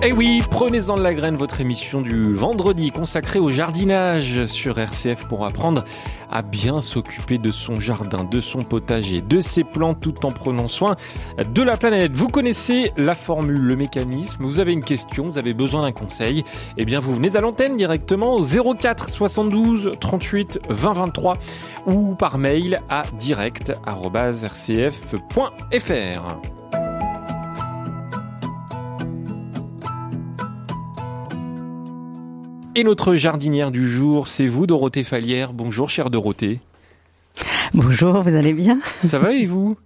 Eh oui, prenez-en de la graine, votre émission du vendredi consacrée au jardinage sur RCF pour apprendre à bien s'occuper de son jardin, de son potager, de ses plantes tout en prenant soin de la planète. Vous connaissez la formule, le mécanisme, vous avez une question, vous avez besoin d'un conseil, eh bien vous venez à l'antenne directement au 04 72 38 20 23 ou par mail à direct.rcf.fr. Et notre jardinière du jour, c'est vous, Dorothée Fallière. Bonjour, chère Dorothée. Bonjour, vous allez bien? Ça va et vous?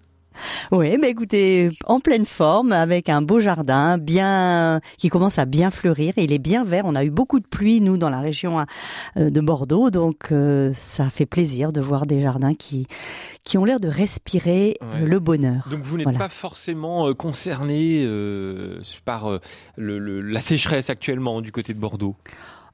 Oui, bah écoutez, en pleine forme, avec un beau jardin, bien qui commence à bien fleurir. il est bien vert. On a eu beaucoup de pluie nous dans la région euh, de Bordeaux, donc euh, ça fait plaisir de voir des jardins qui qui ont l'air de respirer euh, le bonheur. Donc vous n'êtes pas forcément concerné par la sécheresse actuellement du côté de Bordeaux?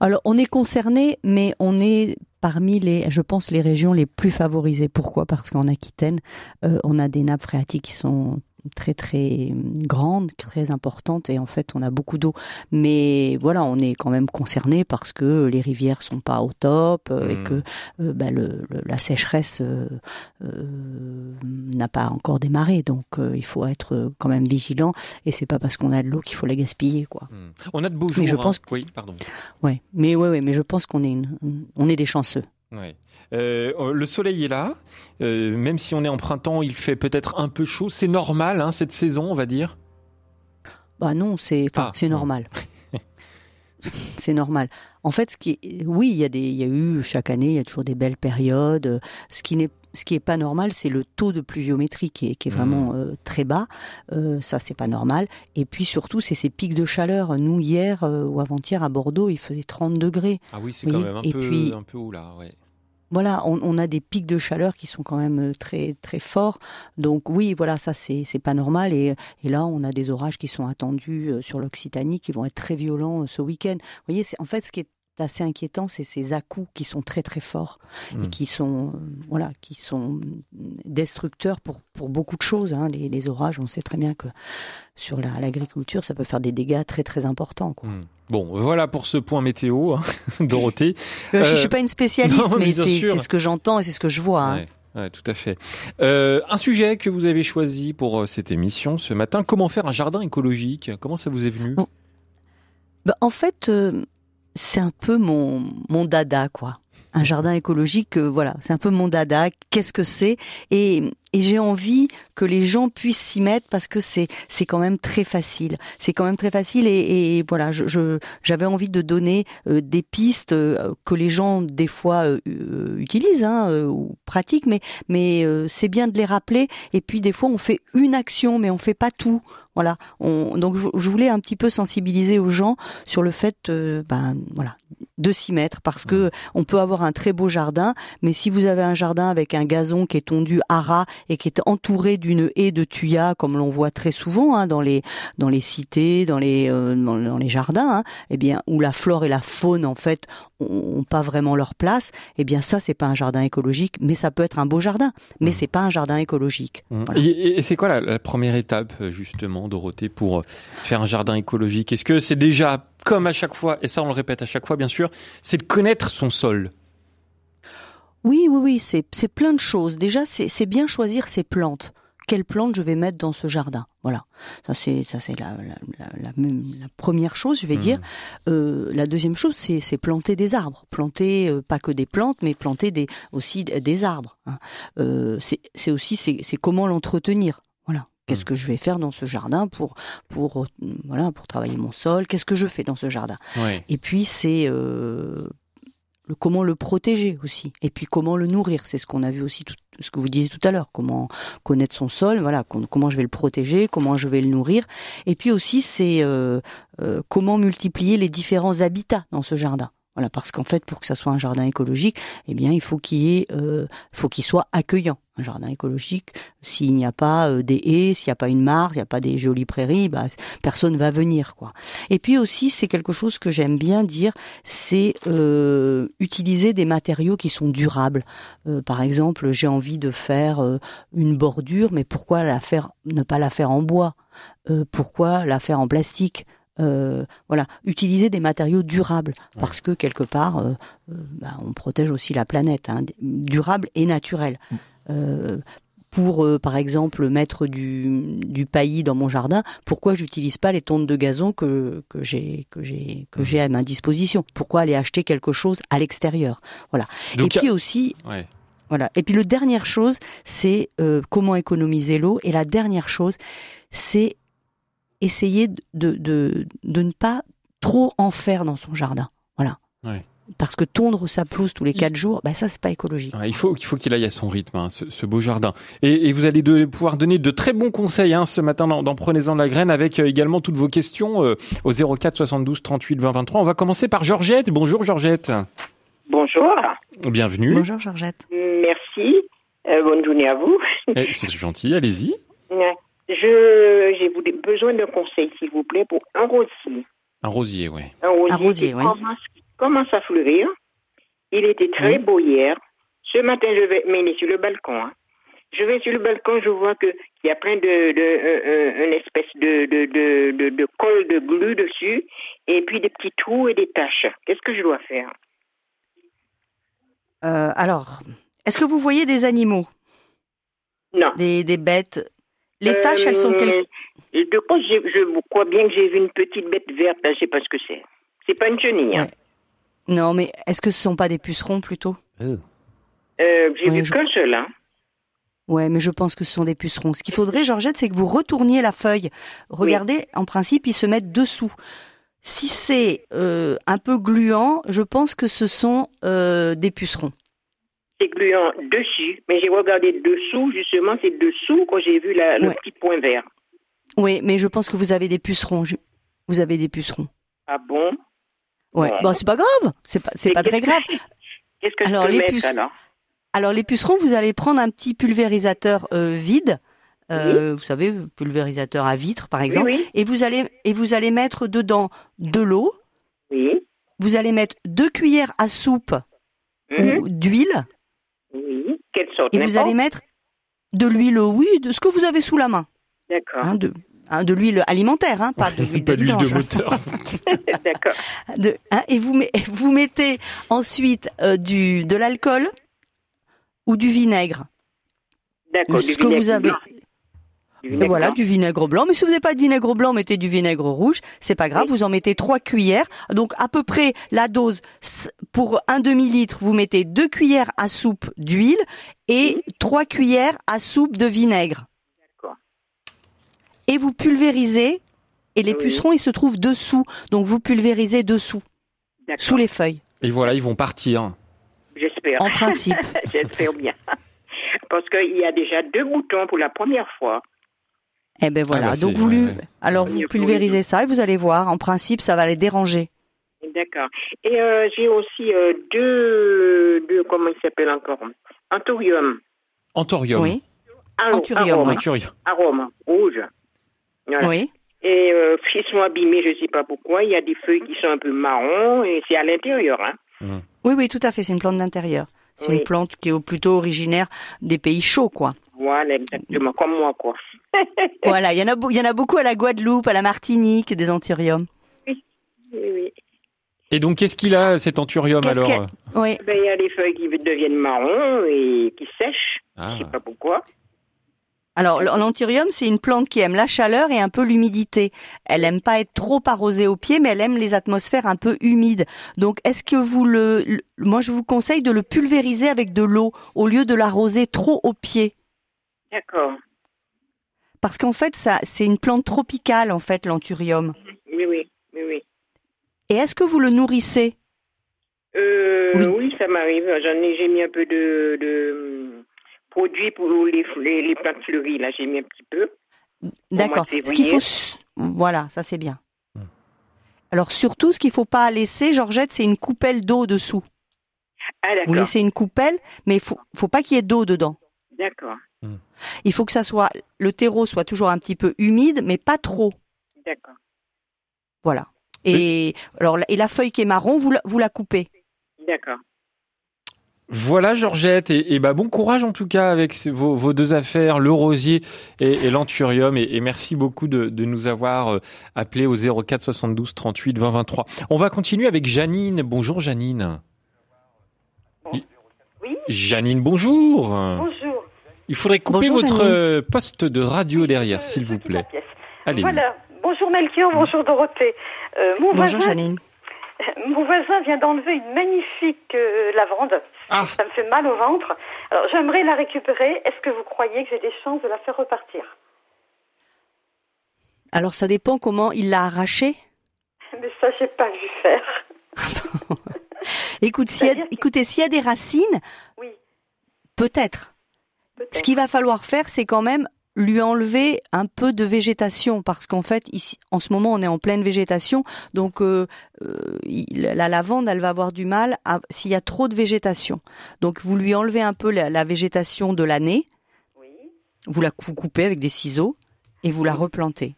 Alors, on est concerné, mais on est parmi les, je pense, les régions les plus favorisées. Pourquoi? Parce qu'en Aquitaine, euh, on a des nappes phréatiques qui sont très très grande, très importante et en fait on a beaucoup d'eau. Mais voilà, on est quand même concerné parce que les rivières sont pas au top euh, et hmm. que euh, bah, le, la sécheresse euh, n'a pas encore démarré. Donc il faut être quand même vigilant et c'est pas parce qu'on a de l'eau qu'il faut la gaspiller quoi. Hmm. On a de beaux jours. Mais je hein. pense oui, pardon. Ouais, mais ouais, ouais mais je pense qu'on est on est des chanceux. Euh, le soleil est là, euh, même si on est en printemps, il fait peut-être un peu chaud. C'est normal, hein, cette saison, on va dire? Bah non, c'est, ah, c'est normal. c'est normal. En fait, ce qui, oui, il y a des, il y a eu chaque année, il y a toujours des belles périodes. Ce qui n'est ce qui est pas normal, c'est le taux de pluviométrie qui est, qui est vraiment euh, très bas. Euh, ça, c'est pas normal. Et puis surtout, c'est ces pics de chaleur. Nous, hier ou avant-hier à Bordeaux, il faisait 30 degrés. Ah oui, c'est quand même un peu, puis, un peu haut là. Ouais voilà, on, a des pics de chaleur qui sont quand même euh, très très forts. Donc oui, voilà, ça c'est c'est pas normal. Et, et là, on a des orages qui sont attendus euh, sur l'Occitanie, qui vont être très violents euh, ce week-end. Vous voyez, c'est en fait ce qui est assez inquiétant, c'est ces à-coups qui sont très très forts et hmm. qui sont voilà, qui sont destructeurs pour pour beaucoup de choses. Hein. Les, les, orages, on sait très bien que sur l'agriculture, ça peut faire des dégâts très très importants. Quoi. Hmm. Bon, voilà pour ce point météo, hein, Dorothée. Euh, je, ne suis pas une spécialiste, mais, c'est ce que j'entends et c'est ce que je vois. Hein. Ouais. tout à fait. Euh, un sujet que vous avez choisi pour euh, cette émission ce matin, comment faire un jardin écologique? Comment ça vous est venu? Bah, En fait, c'est un peu mon, mon dada, quoi un jardin écologique, euh, voilà, c'est un peu mon dada. Qu'est-ce que c'est? Et, et j'ai envie que les gens puissent s'y mettre parce que c'est c'est quand même très facile. C'est quand même très facile et, et voilà, je j'avais envie de donner euh, des pistes euh, que les gens des fois utilisent hein, ou pratiquent, mais mais c'est bien de les rappeler. Et puis des fois on fait une action, mais on fait pas tout. Voilà. On, donc je, voulais un petit peu sensibiliser aux gens sur le fait, ben voilà, de s'y mettre parce que on peut avoir un très beau jardin, mais si vous avez un jardin avec un gazon qui est tondu à ras et qui est entouré d'une haie de tuyas, comme l'on voit très souvent hein, dans les dans les cités, dans les euh, dans, les jardins, hein, eh bien où la flore et la faune en fait ont, pas vraiment leur place, eh bien ça c'est pas un jardin écologique, mais ça peut être un beau jardin, mais mmh. c'est pas un jardin écologique. Mmh. Et, c'est quoi la, la première étape justement, Dorothée, pour faire un jardin écologique Est-ce que c'est déjà comme à chaque fois, et ça on le répète à chaque fois bien sûr, c'est de connaître son sol? Oui, oui, oui, c'est plein de choses. Déjà, c'est bien choisir ses plantes. Quelles plantes je vais mettre dans ce jardin? Voilà, ça c'est ça c'est la, la, première chose, je vais hmm. dire. Euh, la deuxième chose, c'est planter des arbres, planter euh, pas que des plantes, mais planter des aussi des arbres. Hein. Euh, c'est aussi c'est comment l'entretenir. Qu'est-ce mm. que je vais faire dans ce jardin pour pour voilà pour travailler mon sol? Qu'est-ce que je fais dans ce jardin? Et puis c'est euh, le, comment le protéger aussi. Et puis comment le nourrir? C'est ce qu'on a vu aussi tout, ce que vous disiez tout à l'heure. Comment connaître son sol? Voilà. Comment je vais le protéger? Comment je vais le nourrir? Et puis aussi c'est euh, euh, comment multiplier les différents habitats dans ce jardin. Voilà, parce qu'en fait, pour que ça soit un jardin écologique, eh bien, il faut qu'il ait, euh, faut qu'il soit accueillant. Un jardin écologique, s'il n'y a pas euh, des haies, s'il n'y a pas une mare, s'il n'y a pas des jolies prairies, bah, personne va venir, quoi. Et puis aussi, c'est quelque chose que j'aime bien dire, c'est euh, utiliser des matériaux qui sont durables. Par exemple, j'ai envie de faire une bordure, mais pourquoi la faire, ne pas la faire en bois? Pourquoi la faire en plastique? Euh, voilà, utiliser des matériaux durables parce que quelque part, euh, euh, bah, on protège aussi la planète, hein, durable et naturel. Euh, pour, euh, par exemple, mettre du, du paillis dans mon jardin, pourquoi j'utilise pas les tontes de gazon que, que j'ai que j'ai que j'ai à ma disposition? Pourquoi aller acheter quelque chose à l'extérieur? Voilà. Donc, et puis aussi, Ouais. voilà. Et puis le dernière chose, c'est euh, comment économiser l'eau. Et la dernière chose, c'est essayer de, de, de, ne pas trop en faire dans son jardin. Voilà. Ouais. Parce que tondre sa pelouse tous les quatre jours, bah ça c'est pas écologique. Ouais, il faut il faut qu'il aille à son rythme, hein, ce, ce beau jardin. Et, et vous allez de, pouvoir donner de très bons conseils hein, ce matin dans, dans Prenez-en de la graine avec euh, également toutes vos questions euh, au 04 72 38 20 23. On va commencer par Georgette. Bonjour Georgette. Bonjour, Bienvenue. Bonjour Georgette. merci. Euh, bonne journée à vous. Eh, C'est gentil, allez-y. Je j'ai besoin de conseils, s'il vous plaît, pour un rosier. Un rosier, ouais. Un rosier, Un rosier, qui oui. commence, commence à fleurir. Il était très Oui. beau hier. Ce matin, je vais m'aimer sur le balcon. hein. Je vais sur le balcon, je vois que il y a plein de, de euh, euh, une espèce de de, de, de de colle de glu dessus, et puis des petits trous et des taches. Qu'est-ce que je dois faire? Euh, alors, est-ce que vous voyez des animaux, Non. des, des bêtes Les taches, elles sont quelles Euh, De quoi j'ai- je crois bien que j'ai vu une petite bête verte, là, je sais pas ce que c'est. C'est pas une chenille. Hein. Non, mais est-ce que ce sont pas des pucerons plutôt Euh, j'ai Ouais, vu je- qu'un seul. Hein. Ouais, mais je pense que ce sont des pucerons. Ce qu'il faudrait, Georgette, c'est que vous retourniez la feuille. Regardez, en principe, ils se mettent dessous. Si c'est euh, un peu gluant, je pense que ce sont euh, des pucerons. C'est gluant dessus, mais j'ai regardé dessous, justement, c'est dessous quand j'ai vu la, le Ouais. petit point vert. Oui, mais je pense que vous avez des pucerons. Vous avez des pucerons. Ah bon? Ouais. Ouais. Bon, c'est pas grave. C'est pas, c'est pas très grave. que- Qu'est-ce que Alors, je peux les mettre alors? Alors les pucerons, vous allez prendre un petit pulvérisateur euh, vide, euh, vous savez, pulvérisateur à vitre par exemple, Oui, et vous allez et vous allez mettre dedans de l'eau. oui. Vous allez mettre deux cuillères à soupe Oui. Ou d'huile, Oui. Quelle sorte et vous allez mettre de l'huile, oui, de ce que vous avez sous la main, D'accord. hein, de hein, de l'huile alimentaire, hein, pas de l'huile de de moteur. D'accord. Hein, et vous met- vous mettez ensuite euh, du de l'alcool ou du vinaigre. D'accord. ce que vous avez. Du Et vinaigre voilà, blanc. du vinaigre blanc. Mais si vous n'avez pas de vinaigre blanc, mettez du vinaigre rouge. C'est pas grave. Oui. Vous en mettez trois cuillères. Donc, à peu près la dose pour un demi-litre, vous mettez deux cuillères à soupe d'huile et trois cuillères à soupe de vinaigre. D'accord. Et vous pulvérisez. Et les Oui. pucerons, ils se trouvent dessous. Donc, vous pulvérisez dessous, D'accord. sous les feuilles. Et voilà, ils vont partir. J'espère. En principe. J'espère bien. Parce qu'il y a déjà deux boutons pour la première fois. Eh ben voilà. bah, c'est- Donc, vous ouais, alors vous pulvérisez ça et vous allez voir. En principe, ça va les déranger. D'accord. Et euh, j'ai aussi euh, deux, deux, comment il s'appelle encore? Anthurium. Anthorium. Oui. Anthurium. Anthurium. arôme rouge. Voilà. Oui. Et euh, s'ils sont abîmés, je ne sais pas pourquoi, il y a des feuilles qui sont un peu marron et c'est à l'intérieur. Hein. Oui, oui, tout à fait. C'est une plante d'intérieur. C'est Oui. une plante qui est plutôt originaire des pays chauds, quoi. Voilà, exactement, comme moi, quoi. voilà, il y en a, y en a beaucoup à la Guadeloupe, à la Martinique, des anthuriums. Oui, oui. Et donc, qu'est-ce qu'il a, cet Anthurium, alors Oui. Ben, il y a des feuilles qui deviennent marron et qui sèchent. Ah. Je sais pas pourquoi. Alors, l'anthurium, c'est une plante qui aime la chaleur et un peu l'humidité. Elle aime pas être trop arrosée au pied, mais elle aime les atmosphères un peu humides. Donc, est-ce que vous le, le- moi, je vous conseille de le pulvériser avec de l'eau au lieu de l'arroser trop au pied. D'accord. Parce qu'en fait, ça, c'est une plante tropicale, en fait, l'anthurium. Oui, oui, oui, oui. Et est-ce que vous le nourrissez? Euh, Oui. oui. ça m'arrive. J'en ai, j'ai mis un peu de, de produits pour les, les, les plantes fleuries. Là, j'ai mis un petit peu. D'accord. Ce qu'il faut, voilà, ça c'est bien. Hmm. Alors surtout, ce qu'il faut pas laisser, Georgette, c'est une coupelle d'eau dessous. Ah, Vous laissez une coupelle, mais il faut, faut pas qu'il y ait d'eau dedans. D'accord. Il faut que ça soit, le terreau soit toujours un petit peu humide, mais pas trop. D'accord. Voilà. Et alors, la- et la feuille qui est marron, vous la, vous la coupez. D'accord. Voilà Georgette, et, et bah bon courage en tout cas avec vos, vos deux affaires, le rosier et, et l'anthurium, et, et merci beaucoup de, de nous avoir euh, appelés au 04 72 38 20 23. On va continuer avec Janine. Bonjour Janine. Oui. Janine, bonjour. Bonjour. Il faudrait couper Bonjour, votre Janine. euh, poste de radio derrière, Je- s'il vous plaît. Allez. Voilà. Bonjour Melchior, bonjour Dorothée. Euh, mon, Bonjour voisin, Janine. mon voisin vient d'enlever une magnifique euh, lavande. Ah. Ça me fait mal au ventre. Alors j'aimerais la récupérer. Est-ce que vous croyez que j'ai des chances de la faire repartir? Alors ça dépend comment il l'a arraché. Mais ça, j'ai pas vu faire. Écoute, s'il y a, C'est-à-dire que- écoutez, s'il y a des racines, Oui, peut-être. Ce qu'il va falloir faire, c'est quand même lui enlever un peu de végétation parce qu'en fait ici en ce moment on est en pleine végétation donc euh, euh, la lavande elle va avoir du mal s'il y a trop de végétation. Donc vous lui enlevez un peu la, la végétation de l'année. Oui, vous la cou- coupez avec des ciseaux et vous la replantez.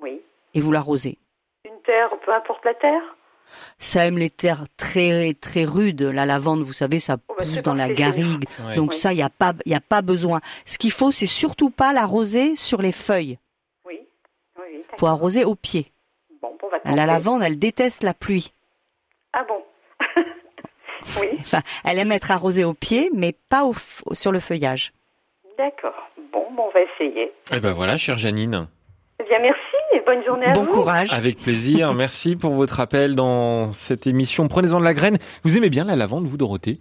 Oui. et vous l'arrosez. Une terre, peu importe la terre? Ça aime les terres très très rudes la lavande vous savez ça Oh, bah, pousse dans la garrigue Ouais. donc Oui. ça il y a pas il y a pas besoin ce qu'il faut c'est surtout pas l'arroser sur les feuilles Oui, oui, oui. faut arroser au pied Bon, on va La tenter. lavande, elle déteste la pluie. Ah bon? Oui, Enfin, elle aime être arrosée au pied, mais pas au sur le feuillage. d'accord. Bon, bon, on va essayer. Eh ben voilà, chère Janine. Eh bien, merci et bonne journée à Bon vous. courage. Avec plaisir. Merci pour votre appel dans cette émission. Prenez-en de la graine. Vous aimez bien la lavande, vous, Dorothée?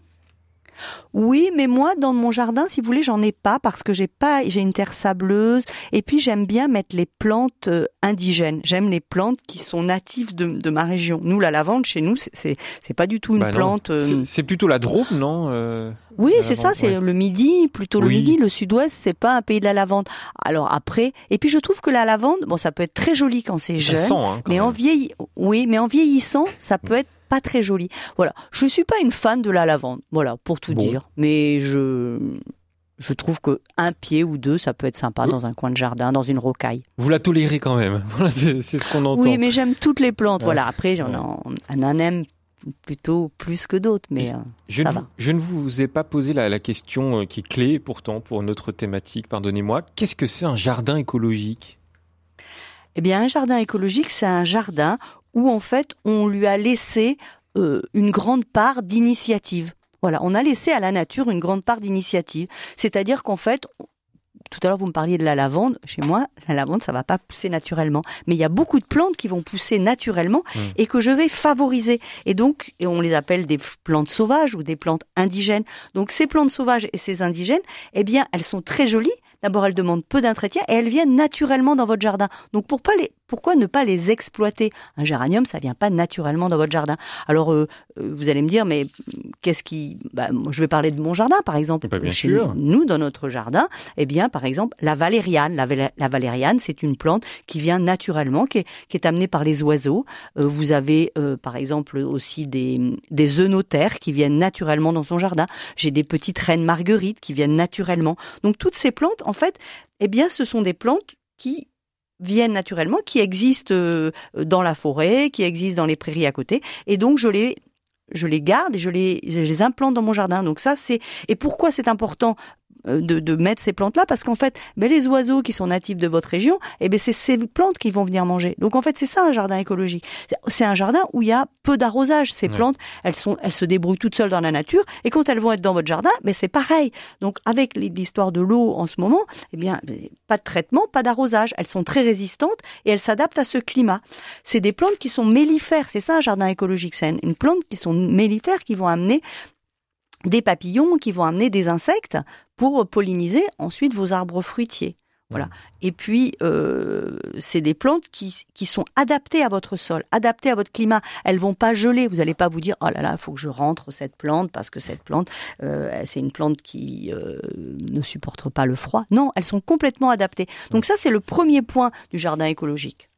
Oui, mais moi, dans mon jardin, si vous voulez, j'en ai pas parce que j'ai pas, j'ai une terre sableuse. Et puis, j'aime bien mettre les plantes euh, indigènes. J'aime les plantes qui sont natives de, de ma région. Nous, la lavande, chez nous, c'est- c'est pas du tout une Bah plante. euh, C'est- plutôt la Drôme, non euh, Oui, c'est ça, c'est ouais. le midi, plutôt le Oui. midi, le sud-ouest, c'est pas un pays de la lavande. Alors après, et puis je trouve que la lavande, bon, ça peut être très joli quand c'est jeune, sent, hein, quand mais en vieilli, oui, mais en vieillissant, ça peut être pas très joli. Voilà, je suis pas une fan de la lavande, voilà, pour tout Bon. dire, mais je je trouve que un pied ou deux, ça peut être sympa dans un coin de jardin, dans une rocaille. Vous la tolérez quand même. Voilà, c'est ce qu'on entend. Oui, mais j'aime toutes les plantes. Ouais. Voilà, après, j'en Ouais. en- on en aime plutôt plus que d'autres, mais euh, Je ça ne, va. vous, je ne vous ai pas posé la, la question euh, qui est clé pourtant pour notre thématique, pardonnez-moi. Qu'est-ce que c'est un jardin écologique? Eh bien, un jardin écologique, c'est un jardin où en fait on lui a laissé euh, une grande part d'initiative. Voilà, on a laissé à la nature une grande part d'initiative. C'est-à-dire qu'en fait, tout à l'heure vous me parliez de la lavande. Chez moi, la lavande, ça va pas pousser naturellement, mais il y a beaucoup de plantes qui vont pousser naturellement Mm. et que je vais favoriser. Et donc, et on les appelle des plantes sauvages ou des plantes indigènes. Donc, ces plantes sauvages et ces indigènes, eh bien, elles sont très jolies. D'abord, elles demandent peu d'entretien et elles viennent naturellement dans votre jardin. Donc, pour pas les, pourquoi ne pas les exploiter? Un géranium, ça vient pas naturellement dans votre jardin. Alors, euh, euh, vous allez me dire, mais qu'est-ce qui bah, Je vais parler de mon jardin, par exemple. Bah, bien Chez sûr. Nous, dans notre jardin, eh bien, par exemple, la valériane. La, val- la valériane, c'est une plante qui vient naturellement, qui est, qui est amenée par les oiseaux. Euh, vous avez, euh, par exemple, aussi des, des œnothères qui viennent naturellement dans son jardin. J'ai des petites reines marguerites qui viennent naturellement. Donc, toutes ces plantes, en fait, eh bien, ce sont des plantes qui viennent naturellement, qui existent euh, dans la forêt, qui existent dans les prairies à côté, et donc je les je les garde et je les je les implante dans mon jardin. Donc ça c'est et pourquoi c'est important de, de mettre ces plantes là parce qu'en fait ben, les oiseaux qui sont natifs de votre région eh ben c'est ces plantes qui vont venir manger. Donc en fait c'est ça un jardin écologique. C'est- un jardin où il y a peu d'arrosage. Ces Ouais. plantes elles sont elles se débrouillent toutes seules dans la nature et quand elles vont être dans votre jardin ben c'est pareil. Donc avec l'histoire de l'eau en ce moment eh bien ben, pas de traitement pas d'arrosage. Elles sont très résistantes et elles s'adaptent à ce climat. C'est des plantes qui sont mellifères. C'est ça un jardin écologique. C'est une- une plante qui sont mellifères qui vont amener des papillons qui vont amener des insectes pour polliniser ensuite vos arbres fruitiers. Voilà. Et puis, euh, c'est des plantes qui, qui sont adaptées à votre sol, adaptées à votre climat. Elles vont pas geler. Vous n'allez pas vous dire, oh là là, il faut que je rentre cette plante parce que cette plante, euh, c'est une plante qui euh, ne supporte pas le froid. Non, elles sont complètement adaptées. Donc ça, c'est le premier point du jardin écologique.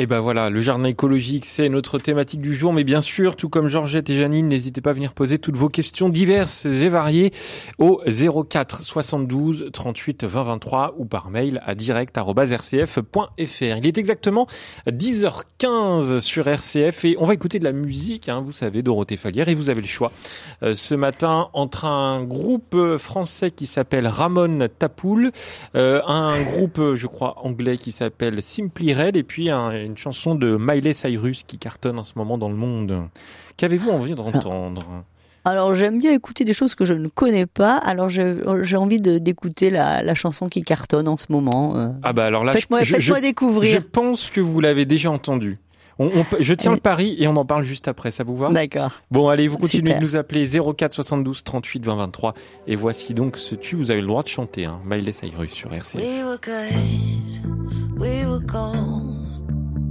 Et ben voilà, le jardin écologique, c'est notre thématique du jour. Mais bien sûr, tout comme Georgette et Janine, n'hésitez pas à venir poser toutes vos questions diverses et variées au 04 72 38 20 23 ou par mail à direct.rcf.fr. Il est exactement 10h15 sur RCF et on va écouter de la musique, hein, vous savez, Dorothée Falière, et vous avez le choix euh, ce matin entre un groupe français qui s'appelle Ramon Tapoul, euh, un groupe, je crois, anglais qui s'appelle Simply Red, et puis un, une chanson de Miley Cyrus qui cartonne en ce moment dans le monde. Qu'avez-vous envie d'entendre? Alors j'aime bien écouter des choses que je ne connais pas. Alors j'ai envie d'écouter la, la, chanson qui cartonne en ce moment. Euh. Ah bah alors là, faites-moi faites découvrir. Je pense que vous l'avez déjà entendu. On, on, je tiens le pari et on en parle juste après, ça vous va? D'accord. Bon, allez, vous continuez de nous appeler 04 72 38 20 23 et voici donc ce tube, vous avez le droit de chanter, hein, Miley Cyrus sur RCF. We were good, we were gold.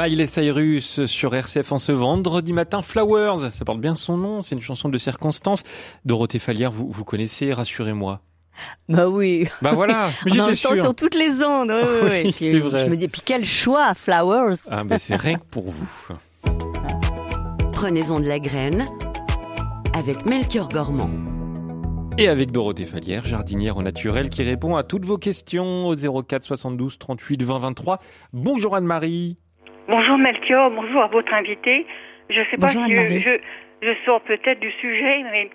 Miley Cyrus sur RCF en ce vendredi matin. Flowers, ça porte bien son nom, c'est une chanson de circonstance. Dorothée Falière, vous, vous connaissez, rassurez-moi. Bah oui. Bah voilà, j'étais sûr. sur toutes les ondes. Oui, oui, c'est vrai. Je me dis, puis quel choix, Flowers. Ah bah c'est rien que pour vous. Prenez-en de la graine avec Melchior Gormand. Et avec Dorothée Falière, jardinière au naturel, qui répond à toutes vos questions au 04 72 38 20 23. Bonjour Anne-Marie. Bonjour Melchior, bonjour à votre invité. Je ne sais pas si je, je, sors peut-être du sujet, mais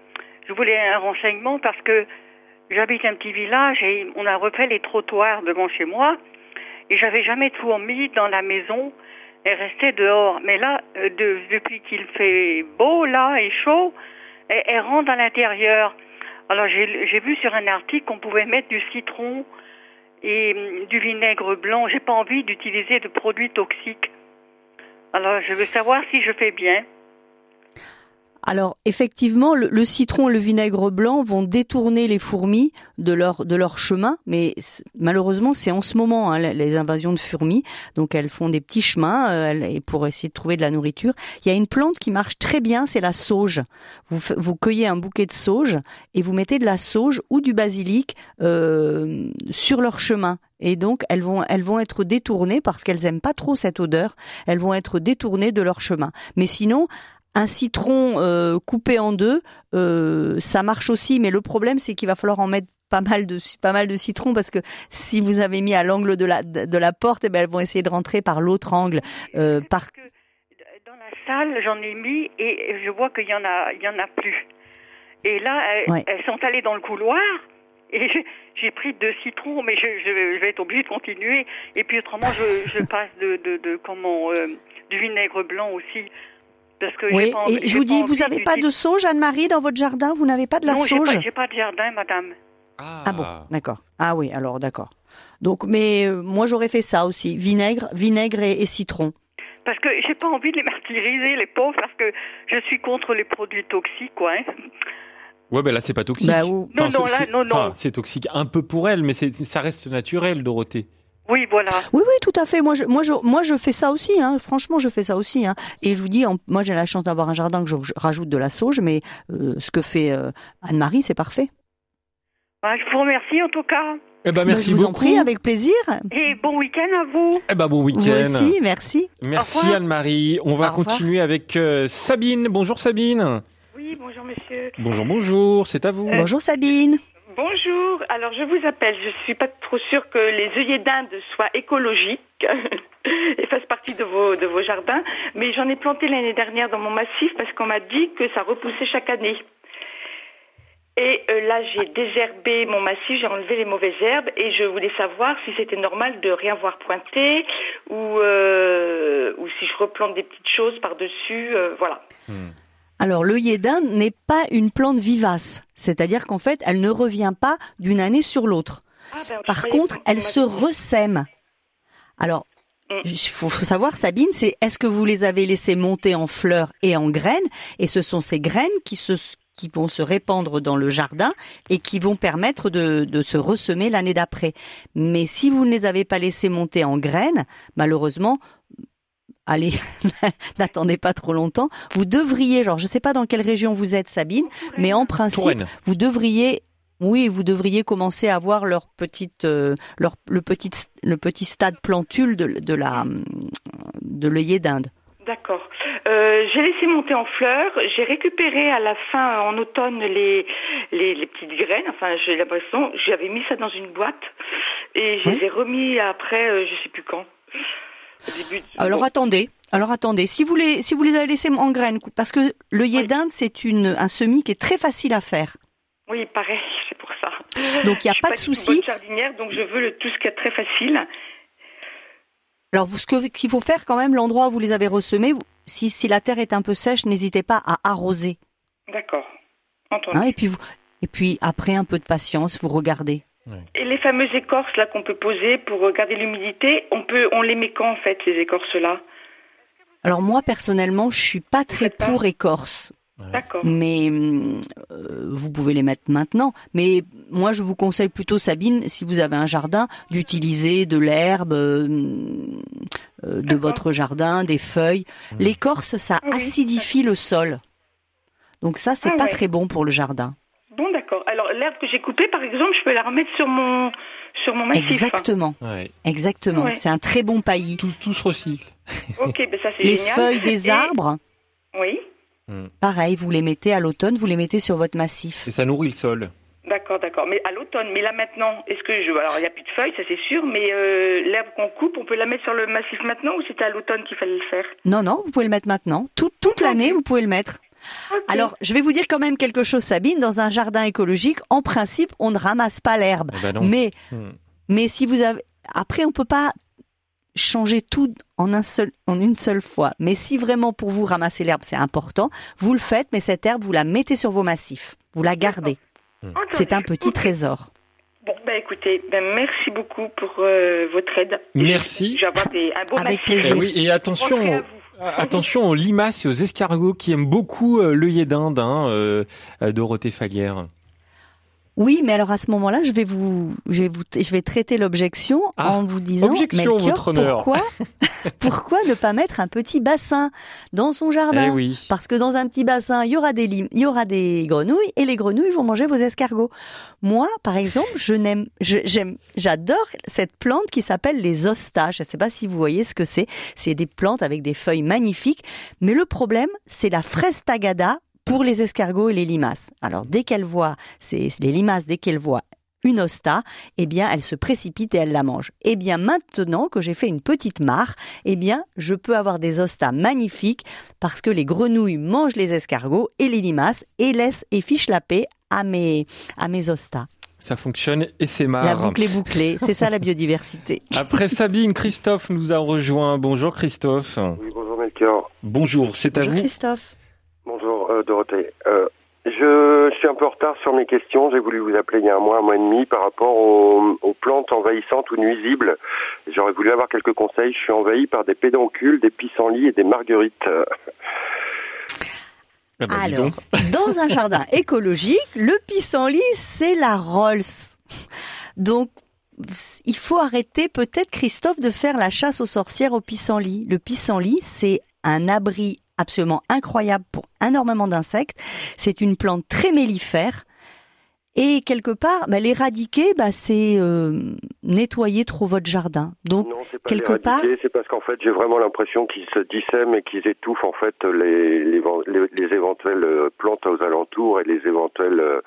je voulais un renseignement parce que j'habite un petit village et on a refait les trottoirs devant chez moi et j'avais jamais tout mis dans la maison et restait dehors. Mais là, euh, depuis qu'il fait beau là et chaud, elle, rentre à l'intérieur. Alors j'ai vu sur un article qu'on pouvait mettre du citron et hum, du vinaigre blanc. J'ai pas envie d'utiliser de produits toxiques. Alors, je veux savoir si je fais bien. Alors effectivement, le, citron et le vinaigre blanc vont détourner les fourmis de leur de leur chemin, mais malheureusement c'est en ce moment hein, les invasions de fourmis, donc elles font des petits chemins euh, pour essayer de trouver de la nourriture. Il y a une plante qui marche très bien, c'est la sauge. Vous vous cueillez un bouquet de sauge et vous mettez de la sauge ou du basilic euh, sur leur chemin et donc elles vont elles vont être détournées parce qu'elles aiment pas trop cette odeur. Elles vont être détournées de leur chemin. Mais sinon, un citron euh, coupé en deux, euh, ça marche aussi, mais le problème c'est qu'il va falloir en mettre pas mal de pas mal de citron parce que si vous avez mis à l'angle de la de la porte, eh ben elles vont essayer de rentrer par l'autre angle. Euh, par... Dans la salle, j'en ai mis et je vois qu'il y en a il y en a plus. Et là, elles, sont allées dans le couloir. Et j'ai pris deux citrons, mais je, je, vais être obligée de continuer. Et puis autrement, je, je passe de, de, de comment du vinaigre blanc aussi oui, et je vous dis, vous n'avez pas de sauge, Anne-Marie, dans votre jardin? Vous n'avez pas de la sauge Non, j'ai pas, pas, de jardin, madame. Ah, ah bon, d'accord. Ah oui, alors d'accord. Donc, mais euh, moi j'aurais fait ça aussi, vinaigre, vinaigre et, citron. Parce que j'ai pas envie de les martyriser, les pauvres, parce que je suis contre les produits toxiques, quoi. Hein. Ouais, ben là c'est pas toxique. Bah, non, non, là, non, non. c'est toxique un peu pour elle, mais ça reste naturel, Dorothée. Oui, voilà. Oui, oui, tout à fait. Moi, je, moi, je, moi, je fais ça aussi. Hein. Franchement, je fais ça aussi. Hein. Et je vous dis, moi, j'ai la chance d'avoir un jardin que je, rajoute de la sauge, mais euh, ce que fait euh, Anne-Marie, c'est parfait. Bah, je vous remercie en tout cas. Eh ben, merci je vous en prie, avec plaisir. Et bon week-end à vous. Eh ben, bon week-end. Merci, merci. Merci Anne-Marie. On va continuer avec euh, Sabine. Bonjour Sabine. Oui, bonjour monsieur. Bonjour, bonjour. C'est à vous. Bonjour Sabine. Bonjour. Alors je vous appelle. Je suis pas trop sûre que les œillets d'Inde soient écologiques et fassent partie de vos de vos jardins, mais j'en ai planté l'année dernière dans mon massif parce qu'on m'a dit que ça repoussait chaque année. Et euh, là, j'ai désherbé mon massif, j'ai enlevé les mauvaises herbes et je voulais savoir si c'était normal de rien voir pointer ou euh, si je replante des petites choses par dessus, euh, voilà. Hmm. Alors l'œillet d'Inde n'est pas une plante vivace, c'est-à-dire qu'en fait, elle ne revient pas d'une année sur l'autre. Ah, ben, Par contre, elle se ressème. Alors, mm. il faut, savoir, Sabine, c'est est-ce que vous les avez laissées monter en fleurs et en graines? Et ce sont ces graines qui, se, qui vont se répandre dans le jardin et qui vont permettre de, de se ressemer l'année d'après. Mais si vous ne les avez pas laissées monter en graines, malheureusement, allez, n'attendez pas trop longtemps. Vous devriez, genre, je sais pas dans quelle région vous êtes, Sabine, mais en principe, vous devriez oui, vous devriez commencer à voir leur petite, euh, leur, le petit, le petit stade plantule de, de la, de l'œillet d'Inde. D'accord. Euh, j'ai laissé monter en fleurs. J'ai récupéré à la fin, en automne, les, les, les petites graines. Enfin, j'ai l'impression, j'avais mis ça dans une boîte et je les ai remis après, euh, je sais plus quand. Alors attendez, alors attendez, si vous les si vous les avez laissés en graines, parce que l'œillet d'Inde c'est une un semis qui est très facile à faire. Oui, pareil, c'est pour ça. Donc il n'y a pas, de souci. jardinière, donc je veux le, tout ce qui est très facile. Alors vous, ce qu'il faut faire quand même, l'endroit où vous les avez ressemés, si, si la terre est un peu sèche, n'hésitez pas à arroser. D'accord. Hein, et puis vous, et puis après un peu de patience, vous regardez. Et les fameuses écorces là qu'on peut poser pour garder l'humidité, on peut, on les met quand en fait ces écorces là Alors moi personnellement, je suis pas très pour écorces. D'accord. Mais euh, vous pouvez les mettre maintenant. Mais moi, je vous conseille plutôt, Sabine, si vous avez un jardin, d'utiliser de l'herbe euh, euh, de votre jardin, des feuilles. L'écorce, ça acidifie le sol. Donc ça, c'est ah pas très bon pour le jardin. Bon, d'accord. Alors, l'herbe que j'ai coupée, par exemple, je peux la remettre sur mon, sur mon massif. Exactement. Exactement. C'est un très bon paillis. Tout, tout se recycle. ok, ben ça c'est Les feuilles des arbres. Oui. Hmm. Pareil, vous les mettez à l'automne, vous les mettez sur votre massif. Et ça nourrit le sol. D'accord, d'accord. Mais à l'automne, mais là maintenant, est-ce que je. Alors, il n'y a plus de feuilles, ça c'est sûr, mais euh, l'herbe qu'on coupe, on peut la mettre sur le massif maintenant ou c'était à l'automne qu'il fallait le faire? Non, non, vous pouvez le mettre maintenant. toute l'année, vous pouvez le mettre. Alors, je vais vous dire quand même quelque chose, Sabine. Dans un jardin écologique, en principe, on ne ramasse pas l'herbe. Eh ben mais, hmm. mais si vous avez, après, on peut pas changer tout en un seul, en une seule fois. Mais si vraiment pour vous ramasser l'herbe, c'est important, vous le faites, mais cette herbe, vous la mettez sur vos massifs. Vous la gardez. Hmm. C'est un petit trésor. Bon, ben écoutez, ben merci beaucoup pour euh, votre aide. Merci. Des, un beau Avec massif. plaisir. Et oui, et attention, Rentrez à vous. Attention aux limaces et aux escargots qui aiment beaucoup euh, l'œillet d'Inde, hein, euh, euh, Dorothée Falière. Oui, mais alors à ce moment-là, je vais vous, je vais vous, je vais traiter l'objection Ah, en vous disant, objection, Melchior, votre honneur. pourquoi, pourquoi ne pas mettre un petit bassin dans son jardin? Eh oui. Parce que dans un petit bassin, il y aura des lim- il y aura des grenouilles et les grenouilles vont manger vos escargots. Moi, par exemple, je n'aime, j'aime, j'adore cette plante qui s'appelle les ostas. Je ne sais pas si vous voyez ce que c'est. C'est des plantes avec des feuilles magnifiques. Mais le problème, c'est la fraise tagada pour les escargots et les limaces. Alors, dès qu'elles voient, c'est les limaces, dès qu'elles voient une osta, eh bien, elles se précipitent et elles la mangent. Eh bien, maintenant que j'ai fait une petite mare, eh bien, je peux avoir des ostas magnifiques parce que les grenouilles mangent les escargots et les limaces et laissent et fichent la paix à mes, à mes ostas. Ça fonctionne et c'est La marre. boucle est bouclée. C'est ça la biodiversité. Après Sabine, Christophe nous a rejoint. Bonjour Christophe. Oui, bonjour Melchior. Bonjour, c'est à Bonjour vous. Christophe. Bonjour euh, Dorothée. Euh, je suis un peu en retard sur mes questions. J'ai voulu vous appeler il y a un mois, un mois et demi par rapport aux, aux plantes envahissantes ou nuisibles. J'aurais voulu avoir quelques conseils. Je suis envahi par des pédoncules, des pissenlits et des marguerites. Ah bah, Alors, dans un jardin écologique, le pissenlit, c'est la Rolls. Donc, il faut arrêter peut-être, Christophe, de faire la chasse aux sorcières au pissenlit. Le pissenlit, c'est un abri absolument incroyable pour énormément d'insectes. C'est une plante très mellifère. Et quelque part, bah, l'éradiquer, bah, c'est euh, nettoyer trop votre jardin. Donc, non, c'est pas quelque part- c'est parce qu'en fait, j'ai vraiment l'impression qu'ils se dissèment et qu'ils étouffent en fait les, les, les- les éventuelles euh, plantes aux alentours et les éventuels euh,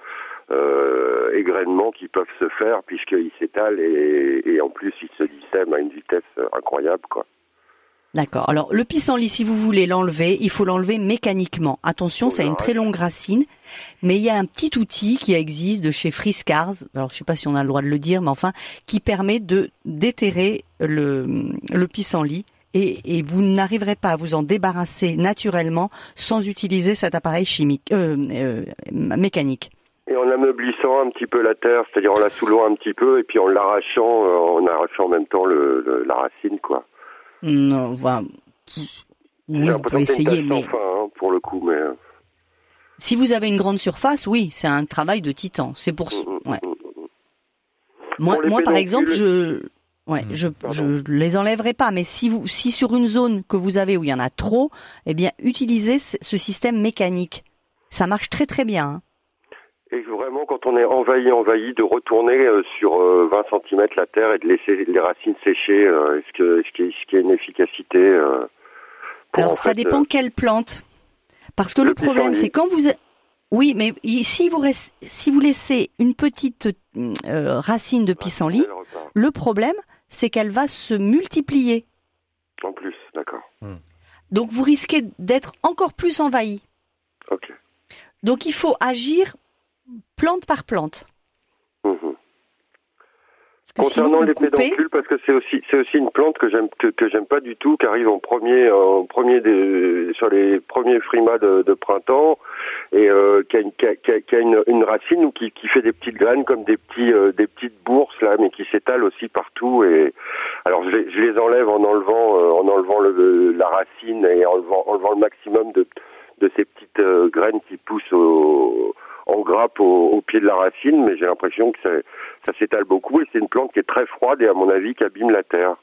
euh, égrainements qui peuvent se faire puisqu'ils s'étalent et, et en plus ils se dissèment à une vitesse incroyable, quoi. D'accord. Alors le pissenlit, si vous voulez l'enlever, il faut l'enlever mécaniquement. Attention, On ça a une très longue racine, mais il y a un petit outil qui existe de chez Friskars. Alors je sais pas si on a le droit de le dire, mais enfin, qui permet de déterrer le le pissenlit. Et, et vous n'arriverez pas à vous en débarrasser naturellement sans utiliser cet appareil chimique, euh, euh, mécanique. Et en ameublissant un petit peu la terre, c'est-à-dire en la soulevant un petit peu et puis en l'arrachant, euh, en arrachant en même temps le, le- la racine, quoi. Non, Oui, c'est une essayer, mais fin, hein, pour le coup, mais. euh, si vous avez une grande surface, oui, c'est un travail de titan. C'est pour mm, mm, Ouais. mm. Moi, Pour moi par exemple, je, ouais, je, je les enlèverai pas. Mais si vous, si sur une zone que vous avez où il y en a trop, eh bien, utilisez ce ce système mécanique. Ça marche très très bien. hein. Et vraiment, quand on est envahi, envahi, de retourner euh, sur euh, 20 cm la terre et de laisser les racines sécher, euh, est-ce que est-ce qu'il y, a- une efficacité euh, pour, Alors, ça fait, dépend euh, quelle plante. Parce que le le problème, c'est quand vous, oui, mais si vous si vous laissez une petite euh, racine de pissenlit, le problème, c'est qu'elle va se multiplier. En plus, d'accord. Donc, vous risquez d'être encore plus envahi. Ok. Donc, il faut agir plante par plante. Mhm. Concernant les coupez. pédoncules, parce que c'est aussi c'est aussi une plante que j'aime que, que j'aime pas du tout, qui arrive en premier en premier des, sur les premiers frimas de, de printemps et euh, qui a une qui a, qui a- une, une racine ou qui, qui fait des petites graines comme des petits euh, des petites bourses là, mais qui s'étalent aussi partout et alors je les, je les enlève en enlevant euh, en enlevant le, la racine et en enlevant, enlevant le maximum de de ces petites graines qui poussent au, en grappe au, au pied de la racine, mais j'ai l'impression que ça, ça s'étale beaucoup et c'est une plante qui est très froide et à mon avis qui abîme la terre.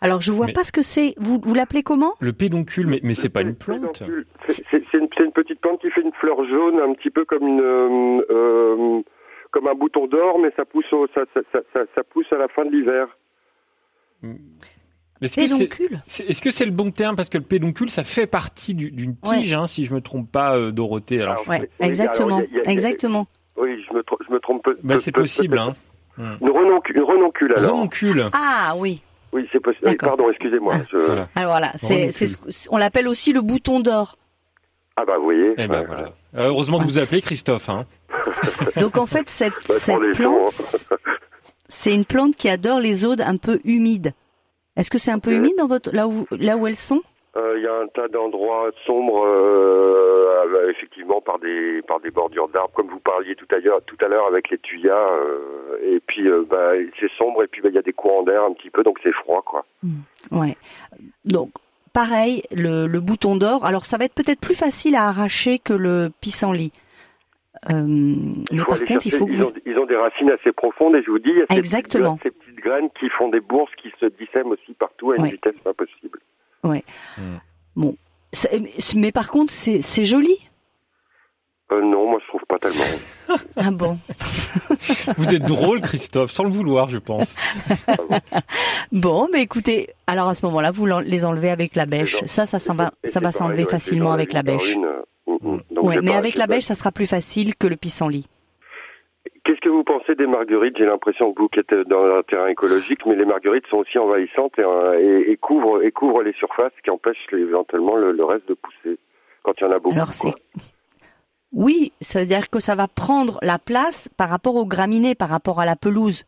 Alors, je vois Mais- pas ce que c'est. Vous, vous l'appelez comment? Le pédoncule, mais, mais c'est pas une plante. C'est une, petite plante qui fait une fleur jaune, un petit peu comme une euh, euh, comme un bouton d'or, mais ça pousse au, ça, ça, ça, ça, ça pousse à la fin de l'hiver. Est-ce que c'est Pédoncule c'est- est-ce que c'est le bon terme parce que le pédoncule ça fait partie du- d'une Ouais. tige, hein, si je me trompe pas, euh, Dorothée. Alors, Alors, Ouais, oui, exactement, y a- y a-. Oui, je me, tro- je me trompe peu. bah, peu- c'est peu- possible. Hein. Une, renoncule, une renoncule alors. Renoncule. Ah oui. Oui, c'est possible. Pardon, excusez-moi. Ah. je- Voilà. Alors voilà, c'est, on l'appelle aussi le bouton d'or. Ah bah vous voyez. Eh ben Ouais. voilà. Euh, Heureusement que vous appelez Christophe. Hein. Donc en fait, cette, Bah, cette plante, c'est une plante qui adore les zones un peu humides. Est-ce que c'est un peu Ok. humide dans votre là où là où elles sont? Il y a un tas d'endroits sombres, euh, effectivement par des par des bordures d'arbres, comme vous parliez tout à l'heure, tout à l'heure avec les tuyas. et puis bah, c'est sombre et puis bah, il y a des courants d'air un petit peu, donc c'est froid quoi. Mmh. Ouais. Donc pareil, le, le bouton d'or. Alors ça va être peut-être plus facile à arracher que le pissenlit. Euh, mais par contre, il faut que ils, ont, ils, ont, des racines assez profondes et je vous dis, il y a Exactement. Ces, petites, graines qui font des bourses qui se dissèment aussi partout à une vitesse pas possible. Ouais. Hmm. Bon, mais par contre, c'est joli. Euh, non, moi je trouve pas tellement. ah bon Vous êtes drôle, Christophe, sans le vouloir, je pense. bon, mais écoutez, alors à ce moment-là, vous les enlevez avec la bêche. Ça, ça, ça va, ça va s'enlever facilement avec la bêche. Mm. ouais, mais avec la bêche, ça sera plus facile que le pissenlit. Qu'est-ce que vous pensez des marguerites? J'ai l'impression que vous qui êtes dans un terrain écologique, mais les marguerites sont aussi envahissantes et, et, couvrent, et couvrent les surfaces qui empêchent éventuellement le, reste de pousser quand il y en a beaucoup. Alors c'est oui, ça veut dire que ça va prendre la place par rapport aux graminées, par rapport à la pelouse.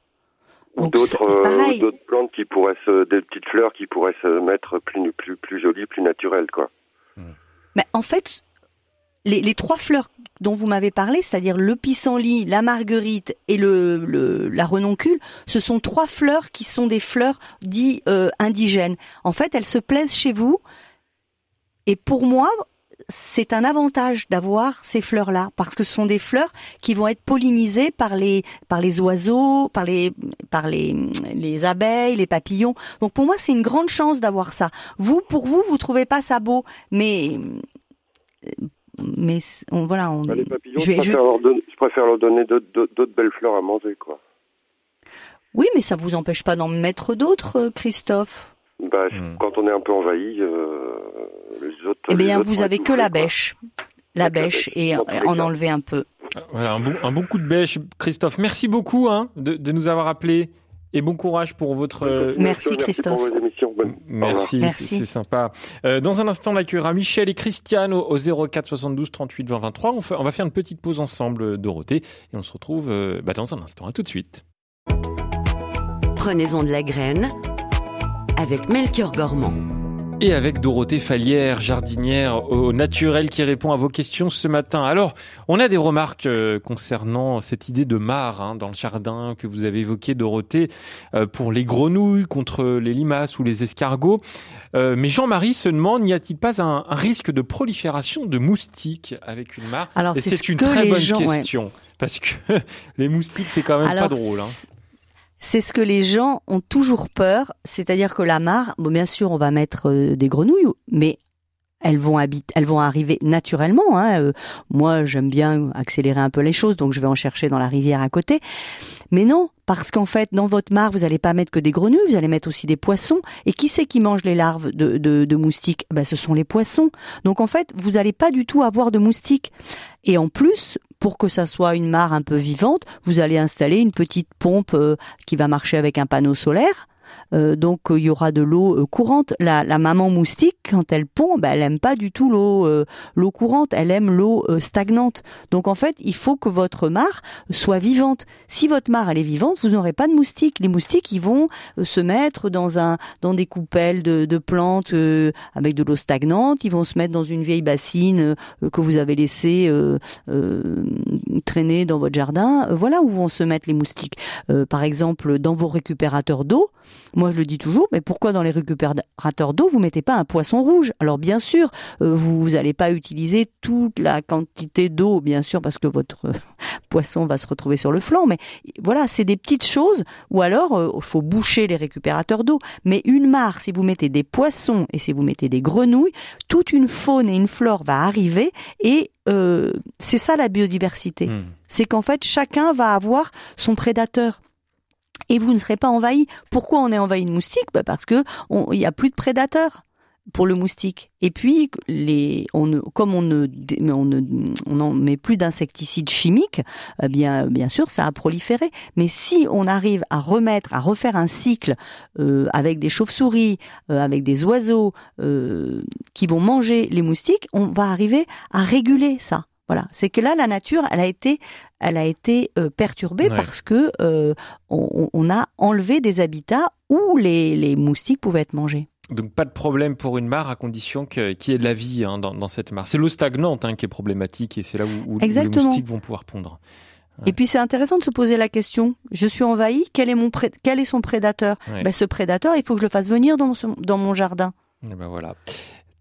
Ou d'autres euh, plantes qui pourraient se, des petites fleurs qui pourraient se mettre plus plus plus jolies, plus naturelles, quoi. Mais en fait, les, trois fleurs dont vous m'avez parlé, c'est-à-dire le pissenlit, la marguerite et le, la renoncule, ce sont trois fleurs qui sont des fleurs dites euh, indigènes. En fait, elles se plaisent chez vous. Et pour moi, c'est un avantage d'avoir ces fleurs-là parce que ce sont des fleurs qui vont être pollinisées par les par les oiseaux, par les par les les abeilles, les papillons. Donc pour moi, c'est une grande chance d'avoir ça. Vous, pour vous, vous trouvez pas ça beau, mais mais on, voilà. On, bah, les papillons, je, préfère Leur donner, je, préfère leur donner d'autres belles fleurs à manger, quoi. Oui, mais ça vous empêche pas d'en mettre d'autres, euh, Christophe? Bah, hmm. quand on est un peu envahi, euh, les autres. Eh bien, vous avez que la bêche, la bêche, et en enlever un peu. Voilà, un bon, un bon coup de bêche, Christophe. Merci beaucoup hein, de, de nous avoir appelés. Et bon courage pour votre. Euh, merci Christophe. Merci, c'est sympa. Euh, dans un instant, on accueillera Michel et Christiane au, 04 72 38 20 23. On, on, va faire une petite pause ensemble, Dorothée, et on se retrouve euh, bah, dans un instant. À tout de suite. Prenez-en de la graine avec Melchior Gormand. Et avec Dorothée Fallière, jardinière au naturel qui répond à vos questions ce matin. Alors, on a des remarques euh, concernant cette idée de mare hein, dans le jardin que vous avez évoqué, Dorothée, euh, pour les grenouilles contre les limaces ou les escargots. Euh, mais Jean-Marie se demande, n'y a-t-il pas un, risque de prolifération de moustiques avec une mare? Alors, c'est une très bonne question. Parce que les moustiques, c'est quand même pas drôle. Hein c'est ce que les gens ont toujours peur, c'est-à-dire que la mare, bon, bien sûr, on va mettre euh, des grenouilles, mais elles vont habiter, elles vont arriver naturellement. Hein. Euh, moi, j'aime bien accélérer un peu les choses, donc je vais en chercher dans la rivière à côté. Mais non, parce qu'en fait, dans votre mare, vous n'allez pas mettre que des grenouilles, vous allez mettre aussi des poissons. Et qui c'est qui mange les larves de, de, moustiques? Ben, Ce sont les poissons. Donc en fait, vous n'allez pas du tout avoir de moustiques. Et en plus, pour que ça soit une mare un peu vivante, vous allez installer une petite pompe euh, qui va marcher avec un panneau solaire. Euh, donc il y aura de l'eau euh, courante. La, maman moustique, quand elle pond, ben, elle aime pas du tout l'eau euh, l'eau courante, elle aime l'eau stagnante. Donc en fait, il faut que votre mare soit vivante. Si votre mare elle est vivante, vous n'aurez pas de moustiques. Les moustiques, ils vont se mettre dans un dans des coupelles de, de plantes avec de l'eau stagnante. Ils vont se mettre dans une vieille bassine que vous avez laissée traîner dans votre jardin. voilà où vont se mettre les moustiques. par exemple, dans vos récupérateurs d'eau, moi, je le dis toujours, mais pourquoi dans les récupérateurs d'eau, vous mettez pas un poisson rouge? Alors, bien sûr, euh, vous n'allez pas utiliser toute la quantité d'eau, bien sûr, parce que votre euh, poisson va se retrouver sur le flanc, mais voilà, c'est des petites choses, ou alors, il euh, faut boucher les récupérateurs d'eau. Mais une mare, si vous mettez des poissons et si vous mettez des grenouilles, toute une faune et une flore va arriver et c'est ça la biodiversité. Hmm. C'est qu'en fait, chacun va avoir son prédateur et vous ne serez pas envahi. Pourquoi on est envahi de moustiques? Bah Parce que il y a plus de prédateurs pour le moustique. Et puis, les, on ne, comme on ne, on ne, on met plus d'insecticides chimiques, eh bien, sûr, ça a proliféré. Mais si on arrive à remettre, à refaire un cycle euh, avec des chauves-souris, euh, avec des oiseaux euh, qui vont manger les moustiques, on va arriver à réguler ça. Voilà, c'est que là la nature, elle a été, elle a été euh, perturbée parce que euh, on, a enlevé des habitats où les, les moustiques pouvaient être mangés. Donc pas de problème pour une mare à condition qu'il y ait de la vie hein, dans, cette mare. C'est l'eau stagnante hein, qui est problématique et c'est là où, les moustiques vont pouvoir pondre. Et puis c'est intéressant de se poser la question, je suis envahi, quel est, mon quel est son prédateur? Ben, Ce prédateur, il faut que je le fasse venir dans mon, dans mon jardin. Et ben voilà.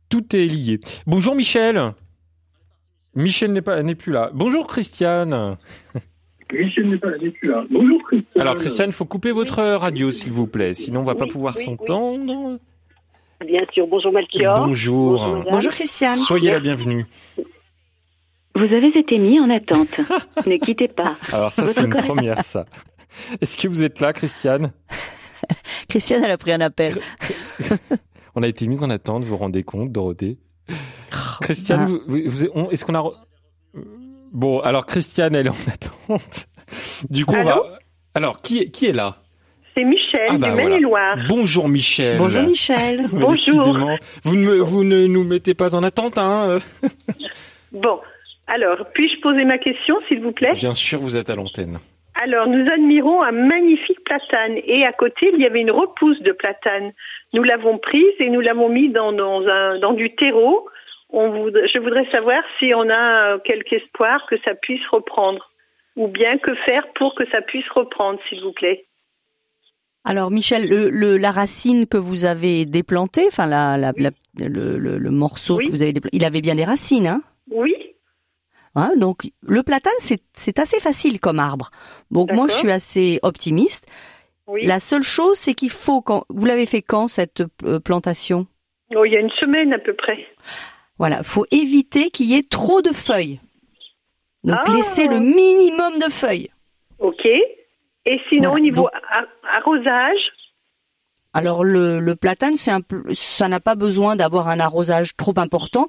Tout est lié. Bonjour Michel. Michel n'est pas n'est plus là. Bonjour Christiane. Michel n'est pas n'est plus là. Bonjour Christiane. Alors Christiane, faut couper votre radio s'il vous plaît, sinon on va pas pouvoir s'entendre. Bien sûr. Bonjour Melchior. Bonjour. Bonjour, Christiane. Soyez la bienvenue. Vous avez été mis en attente. ne quittez pas. Alors ça, c'est une première, ça. Est-ce que vous êtes là, Christiane? Christiane, elle a pris un appel. on a été mis en attente, vous vous rendez compte, Dorothée? Christiane, ah. est-ce qu'on a... Bon, alors Christiane, elle est en attente. Du coup, on va... Alors, qui, qui est là? C'est Michel ah bah du Maine-et-Loire. Bonjour Michel. Bonjour Michel. Bonjour. Vous ne, vous ne nous mettez pas en attente, hein Bon, alors, puis-je poser ma question, s'il vous plaît? Bien sûr, vous êtes à l'antenne. Alors, nous admirons un magnifique platane et à côté, il y avait une repousse de platane. Nous l'avons prise et nous l'avons mis dans, dans, un, dans du terreau. On je voudrais savoir si on a quelque espoir que ça puisse reprendre ou bien que faire pour que ça puisse reprendre, s'il vous plaît. Alors Michel, le, la racine que vous avez déplantée, enfin la, la, le, le, morceau que vous avez déplantée, il avait bien des racines, hein? Oui. Hein, donc le platane, c'est assez facile comme arbre. Donc moi, je suis assez optimiste. La seule chose, c'est qu'il faut quand vous l'avez fait quand cette euh, plantation? Oh, Il y a une semaine à peu près. Voilà, faut éviter qu'il y ait trop de feuilles. Donc ah. laisser le minimum de feuilles. Ok. Et sinon, au niveau arrosage? Alors le, le platane, un ça n'a pas besoin d'avoir un arrosage trop important.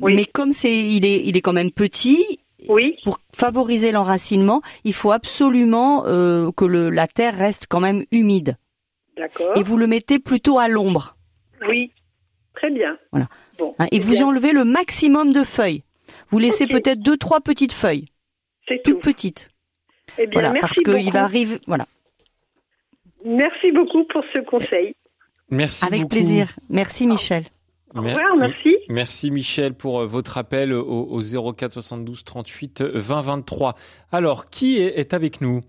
Mais comme c'est, il est, il est quand même petit. Oui. Pour favoriser l'enracinement, il faut absolument euh, que le, la terre reste quand même humide. D'accord. Et vous le mettez plutôt à l'ombre. Oui. Très bien. Voilà. Bon, hein, et vous enlevez le maximum de feuilles. Vous laissez peut-être deux, trois petites feuilles. C'est toutes petites. Eh bien, voilà, parce qu'il va arriver. Voilà. Merci beaucoup pour ce conseil. Merci Avec plaisir. Merci Michel. Au revoir, merci. Merci Michel pour euh, votre appel au, au 04 72 38 20 23. Alors, qui est, avec nous?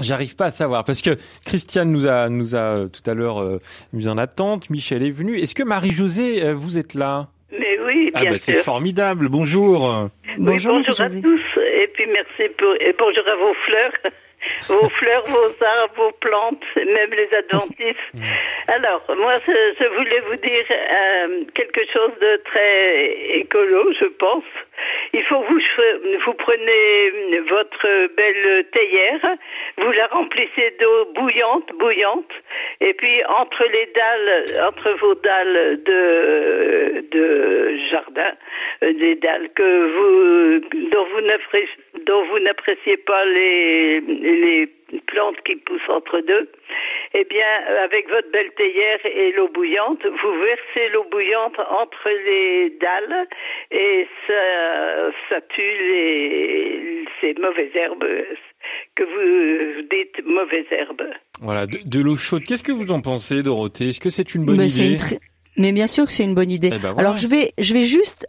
J'arrive pas à savoir parce que Christiane nous a nous a euh, tout à l'heure euh, mis en attente. Michel est venu. Est-ce que Marie-Josée, vous êtes là? Mais oui, ah bien bah, C'est formidable. Bonjour. bonjour, bonjour à tous et puis merci pour et bonjour à vos fleurs vos fleurs, vos arbres, vos plantes, même les adventistes. Alors, moi, je, voulais vous dire euh, quelque chose de très écolo, je pense. Il faut vous, vous prenez votre belle théière, vous la remplissez d'eau bouillante, bouillante, et puis entre les dalles, entre vos dalles de, de jardin, euh, des dalles que vous, dont vous n'appréciez, dont vous n'appréciez pas les, les plantes qui poussent entre deux, eh bien, avec votre belle théière et l'eau bouillante, vous versez l'eau bouillante entre les dalles et ça, ça tue les, ces mauvaises herbes que vous dites mauvaises herbes. Voilà, de, l'eau chaude. Qu'est-ce que vous en pensez, Dorothée? Est-ce que c'est une bonne idée? Mais bien sûr que c'est une bonne idée. Eh ben Alors je vais, je vais juste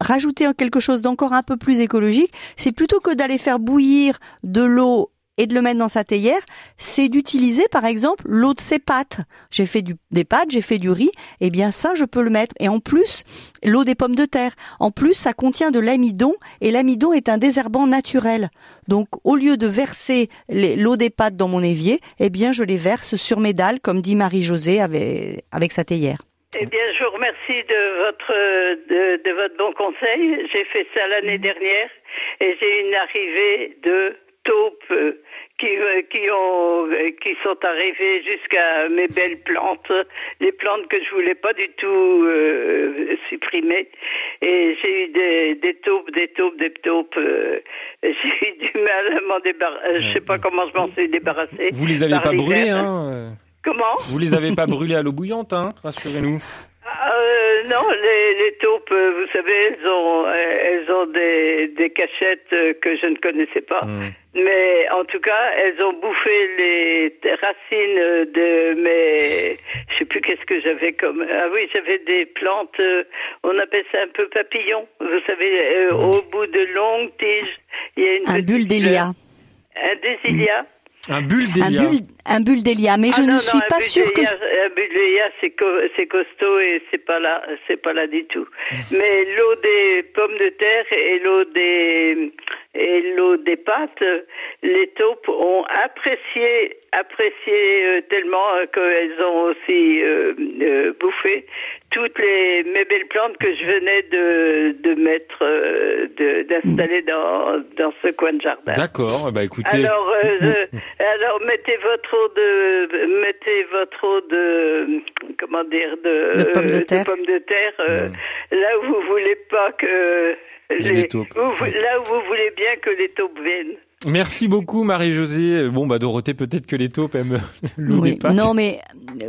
rajouter quelque chose d'encore un peu plus écologique, c'est plutôt que d'aller faire bouillir de l'eau et de le mettre dans sa théière, c'est d'utiliser par exemple l'eau de ses pâtes. J'ai fait des pâtes, j'ai fait du riz, et eh bien ça je peux le mettre. Et en plus, l'eau des pommes de terre. En plus, ça contient de l'amidon, et l'amidon est un désherbant naturel. Donc au lieu de verser l'eau des pâtes dans mon évier, eh bien je les verse sur mes dalles, comme dit Marie-Josée avec, sa théière. Eh bien, je vous remercie de votre de votre bon conseil. J'ai fait ça l'année dernière et j'ai une arrivée de taupes qui euh, qui ont qui sont arrivées jusqu'à mes belles plantes, les plantes que je voulais pas du tout euh, supprimer. Et j'ai eu des, des taupes, des taupes, des taupes. Euh, j'ai eu du mal à m'en débarrasser. Je sais pas comment je m'en suis débarrassée. Vous les avez pas brûlées, hein Comment? Vous les avez pas brûlées à l'eau bouillante, hein Rassurez-nous. Euh, Euh, non, les, les taupes, euh, vous savez, elles ont, euh, elles ont des, des cachettes que je ne connaissais pas. Hmm. Mais en tout cas, elles ont bouffé les racines de mes. Je sais plus qu'est-ce que j'avais comme. Ah oui, j'avais des plantes. on appelle ça un peu papillon. Vous savez, au bout de longues tiges, il y a une. Un bulle d'Elia. Un désilia. Un bulle d'Elia. Un bulle, d'Elia, mais Ah je non, ne non, suis pas sûre que. Un bulle d'Elia, c'est co- c'est costaud et c'est pas là, c'est pas là du tout. Mais l'eau des pommes de terre et l'eau des et l'eau des pâtes, les taupes ont apprécié apprécié euh, tellement euh, qu'elles ont aussi euh, euh, bouffé toutes les mes belles plantes que je venais de de mettre euh, de- d'installer dans dans ce coin de jardin. D'accord, bah écoutez. Alors, euh, alors mettez votre eau de, mettez votre eau de, comment dire, de, De pommes de terre. pommes de terre, euh, là où vous voulez pas que les les, taupes. où vous- là où vous voulez bien que les taupes viennent. Merci beaucoup Marie-Josée. Bon bah Dorothée, peut-être que les taupes aiment l'eau Oui. des. Non, mais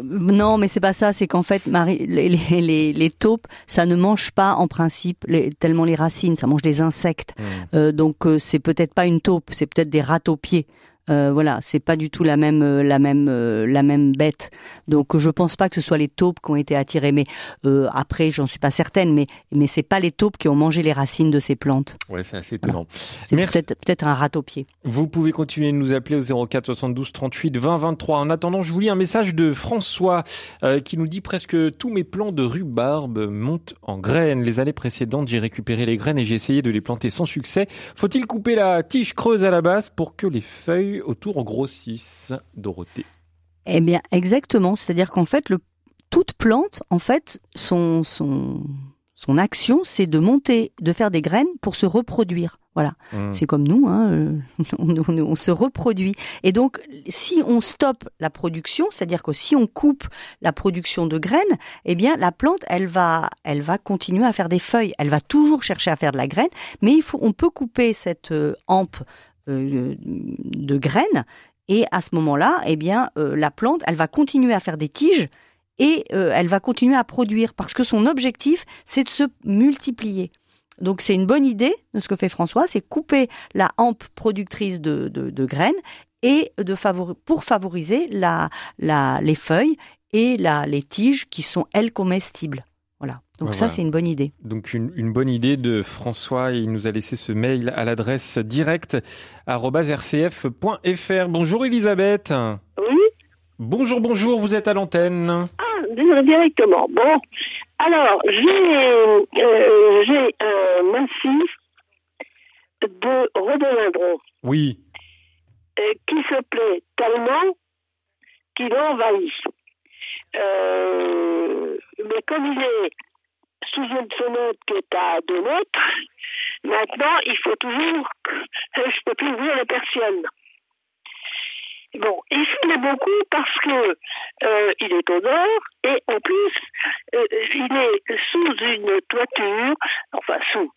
non, mais c'est pas ça. C'est qu'en fait, Marie, les, les, les, les taupes, ça ne mange pas en principe les, tellement les racines. Ça mange des insectes. Hmm. Euh, donc euh, c'est peut-être pas une taupe, c'est peut-être des rats taupiers. Euh, voilà, c'est pas du tout la même euh, la même euh, la même bête. Donc je pense pas que ce soit les taupes qui ont été attirées. Mais euh, après, j'en suis pas certaine. Mais mais c'est pas les taupes qui ont mangé les racines de ces plantes. Ouais, c'est assez étonnant. C'est Merci. peut-être peut-être un rat taupier. Vous pouvez continuer de nous appeler au 04 72 38 20 23. En attendant, je vous lis un message de François euh, qui nous dit presque tous mes plants de rhubarbe montent en graines. Les années précédentes, j'ai récupéré les graines et j'ai essayé de les planter sans succès. Faut-il couper la tige creuse à la base pour que les feuilles autour grossissent Dorothée. Eh bien, exactement. C'est-à-dire qu'en fait, le, toute plante, en fait, son, son, son action, c'est de monter, de faire des graines pour se reproduire. Voilà. Mm. C'est comme nous, hein, euh, on, on- on se reproduit. Et donc, si on stoppe la production, c'est-à-dire que si on coupe la production de graines, eh bien, la plante, elle va, elle va continuer à faire des feuilles. Elle va toujours chercher à faire de la graine, mais il faut, on peut couper cette euh, hampe euh, de graines et à ce moment-là, eh bien, euh, la plante, elle va continuer à faire des tiges et euh, elle va continuer à produire parce que son objectif, c'est de se multiplier. Donc c'est une bonne idée de ce que fait François, c'est couper la hampe productrice de, de, de graines et de favori- pour favoriser la, la, les feuilles et la, les tiges qui sont elles comestibles. Voilà. Donc Ouais, ça voilà. c'est une bonne idée. Donc une, une bonne idée de François. Il nous a laissé ce mail à l'adresse direct rcf.fr. Bonjour Elisabeth. Oui. Bonjour, bonjour, vous êtes à l'antenne. Ah, directement. Bon, alors j'ai euh, j'ai un massif de rhododendron Oui. euh, qui se plaît tellement qu'il envahit. Euh, mais comme il est sous une fenêtre qui est à 2 mètres, maintenant il faut toujours je peux plus ouvrir les persiennes. Bon, il plaît beaucoup parce que euh, il est au nord et en plus euh, il est sous une toiture, enfin sous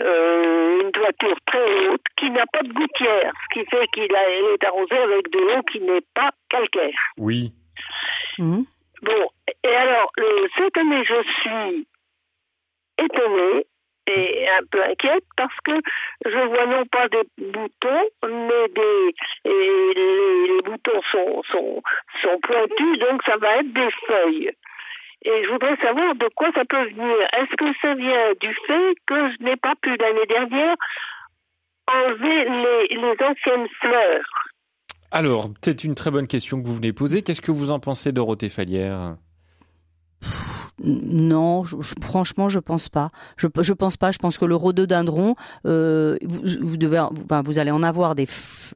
euh, une toiture très haute qui n'a pas de gouttière, ce qui fait qu'il est arrosée avec de l'eau qui n'est pas calcaire. Oui. Bon, et alors cette année je suis étonnée et un peu inquiète parce que je vois non pas des boutons, mais des et les, boutons sont, sont pointus, donc ça va être des feuilles. Et je voudrais savoir de quoi ça peut venir. Est-ce que ça vient du fait que je n'ai pas pu l'année dernière enlever les anciennes fleurs? Alors, c'est une très bonne question que vous venez poser. Qu'est-ce que vous en pensez, Dorothée Falière? Non, je- je- franchement, je pense pas. Je, je pense pas. Je pense que le rhododendron, euh, vous, vous devez, enfin, vous allez en avoir des,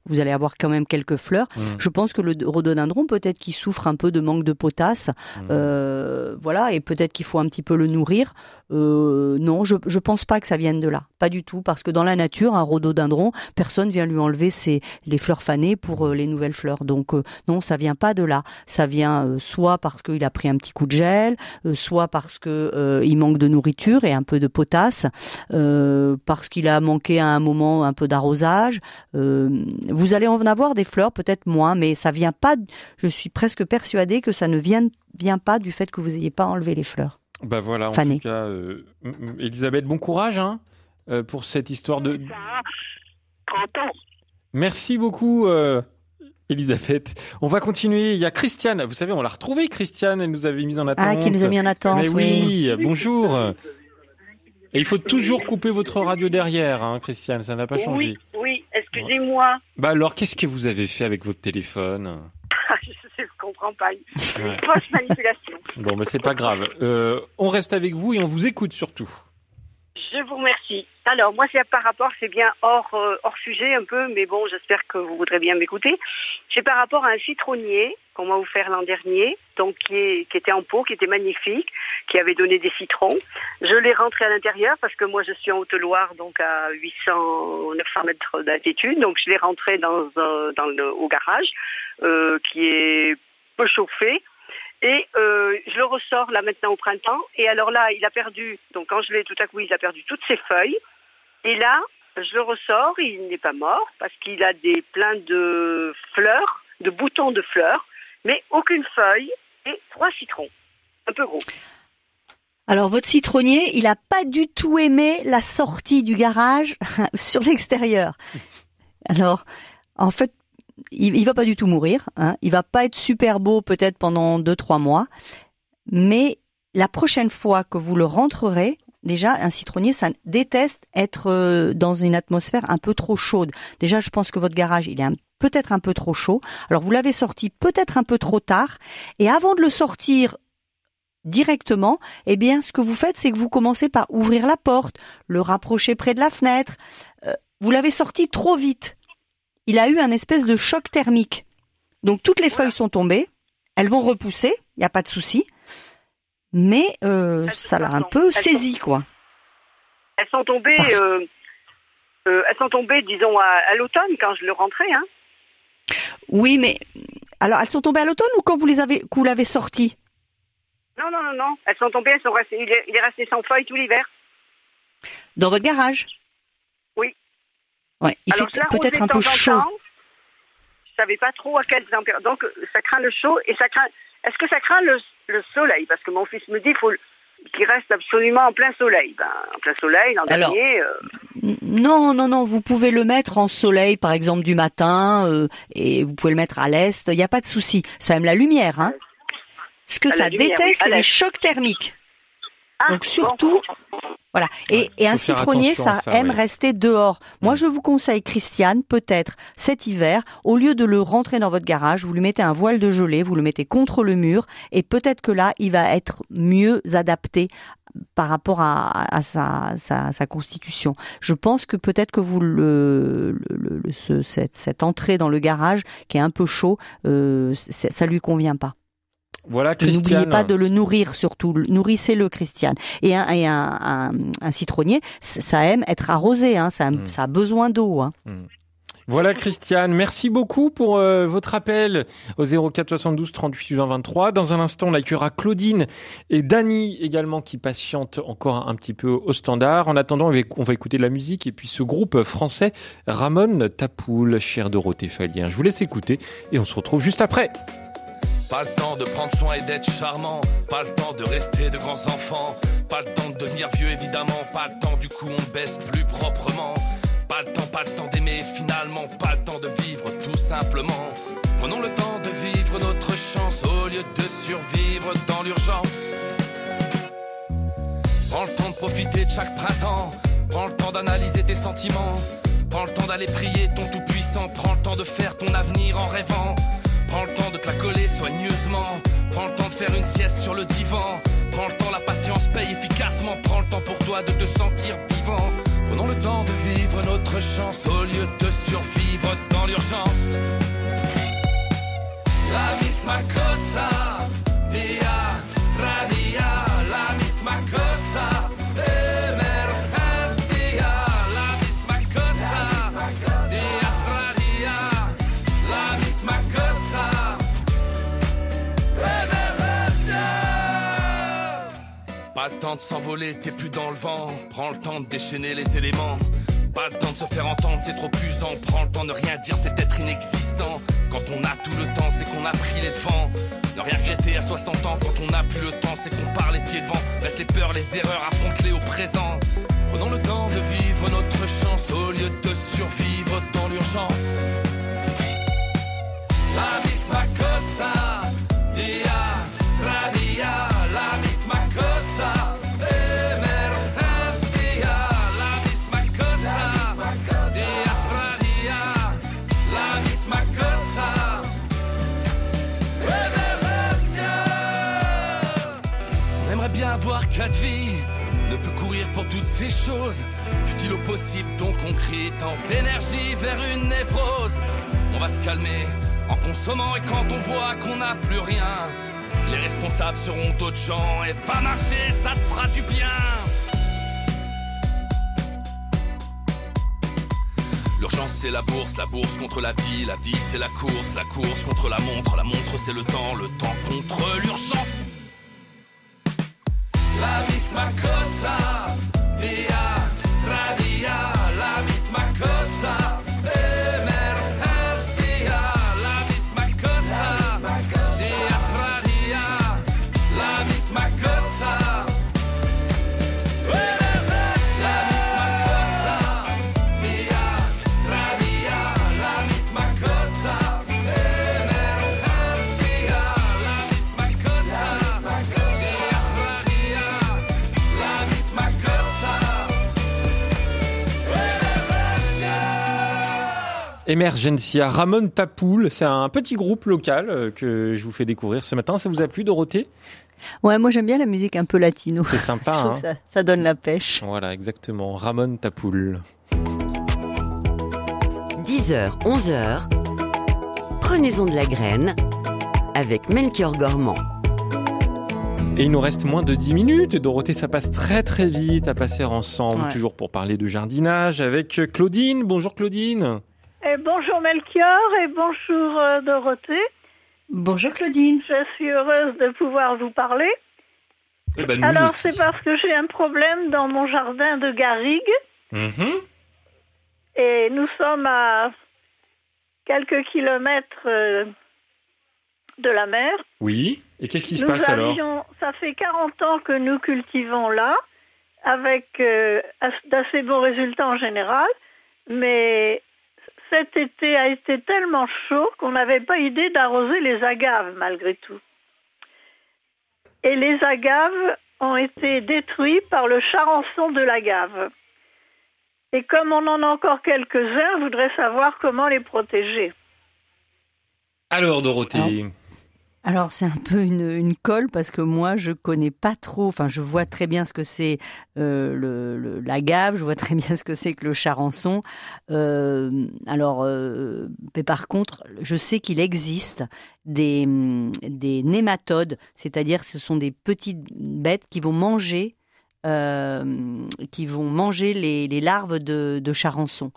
vous allez avoir quand même quelques fleurs. Mm. Je pense que le rhododendron, peut-être qu'il souffre un peu de manque de potasse, euh, voilà, et peut-être qu'il faut un petit peu le nourrir. Euh, non, je, je pense pas que ça vienne de là, pas du tout, parce que dans la nature, un rhododendron, personne vient lui enlever ses les fleurs fanées pour euh, les nouvelles fleurs. Donc euh, non, ça vient pas de là. Ça vient euh, soit parce qu'il a pris un petit coup de gel, soit parce que il manque de nourriture et un peu de potasse, parce qu'il a manqué à un moment un peu d'arrosage. Vous allez en avoir des fleurs, peut-être moins, mais ça vient pas. Je suis presque persuadée que ça ne vient vient pas du fait que vous ayez pas enlevé les fleurs. Bah voilà, en tout cas, euh, Elisabeth, bon courage hein, euh, pour cette histoire de. 30 ans. Merci beaucoup. Euh, Elisabeth. On va continuer. Il y a Christiane. Vous savez, on l'a retrouvée, Christiane. Elle nous avait mis en attente. Ah, qui nous a mis en attente. Mais oui. bonjour. Et il faut toujours couper votre radio derrière, hein, Christiane. Ça n'a pas changé. Oui, oui. Excusez-moi. Bah alors, qu'est-ce que vous avez fait avec votre téléphone? Comprends pas. Une fausse manipulation. Bon, mais c'est pas grave. Euh, on reste avec vous et on vous écoute surtout. Je vous remercie. Alors, moi, c'est par rapport, c'est bien hors, euh, hors sujet un peu, mais bon, j'espère que vous voudrez bien m'écouter. C'est par rapport à un citronnier qu'on m'a offert l'an dernier, donc qui, qui, était en pot, qui était magnifique, qui avait donné des citrons. Je l'ai rentré à l'intérieur parce que moi, je suis en Haute-Loire, donc à 800, 900 mètres d'altitude, donc je l'ai rentré dans, dans le, au garage, euh, qui est peu chauffé. Et euh, je le ressors là maintenant au printemps. Et alors là, il a perdu, donc quand je l'ai tout à coup, il a perdu toutes ses feuilles. Et là, je le ressors, il n'est pas mort parce qu'il a des plein de fleurs, de boutons de fleurs, mais aucune feuille et trois citrons. Un peu gros. Alors votre citronnier, il n'a pas du tout aimé la sortie du garage sur l'extérieur. Alors, en fait, il, il va pas du tout mourir. Hein. Il va pas être super beau peut-être pendant deux trois mois, mais la prochaine fois que vous le rentrerez, déjà un citronnier, ça déteste être euh, dans une atmosphère un peu trop chaude. Déjà, je pense que votre garage, il est peut-être un peu trop chaud. Alors vous l'avez sorti peut-être un peu trop tard, et avant de le sortir directement, eh bien, ce que vous faites, c'est que vous commencez par ouvrir la porte, le rapprocher près de la fenêtre. Euh, vous l'avez sorti trop vite il a eu un espèce de choc thermique. Donc toutes les feuilles sont tombées, elles vont repousser, il n'y a pas de souci, mais euh, ça l'a un peu saisi, quoi. Elles sont tombées, euh, euh, elles sont tombées, disons, à, l'automne quand je le rentrais, hein. Oui, mais alors elles sont tombées à l'automne ou quand vous les avez, vous l'avez sorti? Non, non, non, non. Elles sont tombées, elles sont restées. Il est, il est resté sans feuilles tout l'hiver. Dans votre garage Ouais, il fait peut-être un peu chaud. je savais pas trop à quelle température. Donc, ça craint le chaud et ça craint. Est-ce que ça craint le, soleil? Parce que mon fils me dit qu'il faut qu'il reste absolument en plein soleil. Ben, en plein soleil, l'an dernier. Euh, non, non, non. Vous pouvez le mettre en soleil, par exemple, du matin, euh, et vous pouvez le mettre à l'est. Il n'y a pas de souci. Ça aime la lumière, hein. Ce que ça déteste, c'est les chocs thermiques. Ah, Donc surtout, voilà. Et, un citronnier, ça, aime rester dehors. Moi, mm. je vous conseille, Christiane, peut-être cet hiver, au lieu de le rentrer dans votre garage, vous lui mettez un voile de gelée, vous le mettez contre le mur, et peut-être que là, il va être mieux adapté par rapport à, sa, constitution. Je pense que peut-être que vous le, cette, entrée dans le garage qui est un peu chaud, euh, ça lui convient pas. Voilà, N'oubliez pas de le nourrir surtout. Nourrissez-le, Christiane. Et un, citronnier, ça aime être arrosé. Hein. Hmm. Ça, a besoin d'eau. Hein. Hmm. Voilà Christiane, merci beaucoup pour euh, votre appel au 04 72 38 20 23. Dans un instant, on accueillera Claudine et Dany également qui patientent encore un petit peu au standard. En attendant, on va écouter de la musique et puis ce groupe français Ramon Tapoul, cher Dorothée Fallien. Je vous laisse écouter et on se retrouve juste après. Pas le temps de prendre soin et d'être charmant. Pas le temps de rester de grands enfants. Pas le temps de devenir vieux, évidemment. Pas le temps, du coup, on baisse plus proprement. Pas le temps, pas le temps d'aimer, finalement. Pas le temps de vivre, tout simplement. Prenons le temps de vivre notre chance au lieu de survivre dans l'urgence. Prends le temps de profiter de chaque printemps. Prends le temps d'analyser tes sentiments. Prends le temps d'aller prier ton tout-puissant. Prends le temps de faire ton avenir en rêvant. Prends le temps de te coller soigneusement. Prends le temps de faire une sieste sur le divan. Prends le temps, la patience paye efficacement. Prends le temps pour toi de te sentir vivant. Prenons le temps de vivre notre chance au lieu de survivre dans l'urgence. La misma cosa, temps de s'envoler, t'es plus dans le vent. Prends le temps de déchaîner les éléments. Pas le temps de se faire entendre, c'est trop usant. Prends le temps de rien dire, c'est être inexistant. Quand on a tout le temps, c'est qu'on a pris les devants. Ne rien regretter à 60 ans quand on n'a plus le temps, c'est qu'on parle les pieds devant. les peurs, les erreurs, affronte-les au présent. Prenons le temps de vivre notre chance au lieu de survivre dans l'urgence. Ces choses, fut-il au possible donc on crie tant d'énergie vers une névrose. On va se calmer en consommant et quand on voit qu'on n'a plus rien, les responsables seront d'autres gens et va marcher, ça te fera du bien. L'urgence c'est la bourse, la bourse contre la vie, la vie c'est la course, la course contre la montre, la montre c'est le temps, le temps contre l'urgence. La misma cosa, via radio. Emergencia, Ramon Tapoul, c'est un petit groupe local euh, que je vous fais découvrir ce matin. Ça vous a plu, Dorothée? Ouais, moi j'aime bien la musique un peu latino. C'est sympa, Je trouve hein. que ça, ça donne la pêche. Voilà, exactement. Ramon Tapoul. 10h, 11h, prenez-en de la graine avec Melchior Gormand. Et il nous reste moins de 10 minutes. Dorothée, ça passe très très vite à passer ensemble, Ouais. toujours pour parler de jardinage avec Claudine. Bonjour Claudine. Et bonjour Melchior et bonjour euh, Dorothée. Bonjour Claudine. Je suis heureuse de pouvoir vous parler. Eh ben, Alors c'est parce que j'ai un problème dans mon jardin de garrigue Mhm. et nous sommes à quelques kilomètres euh, de la mer. Oui. Et qu'est-ce qui se Nous passe alors Ça fait 40 ans que nous cultivons là, avec euh, as- d'assez bons résultats en général, mais cet été a été tellement chaud qu'on n'avait pas idée d'arroser les agaves malgré tout. Et les agaves ont été détruits par le charançon de l'agave. Et comme on en a encore quelques-uns, je voudrais savoir comment les protéger. Alors Dorothée. Alors c'est un peu une, colle parce que moi je connais pas trop, enfin je vois très bien ce que c'est euh, le, la gave, je vois très bien ce que c'est que le charançon. Euh, alors, euh, par contre, je sais qu'il existe des, des nématodes, c'est-à-dire ce sont des petites bêtes qui vont manger, euh, qui vont manger les, larves de charançon.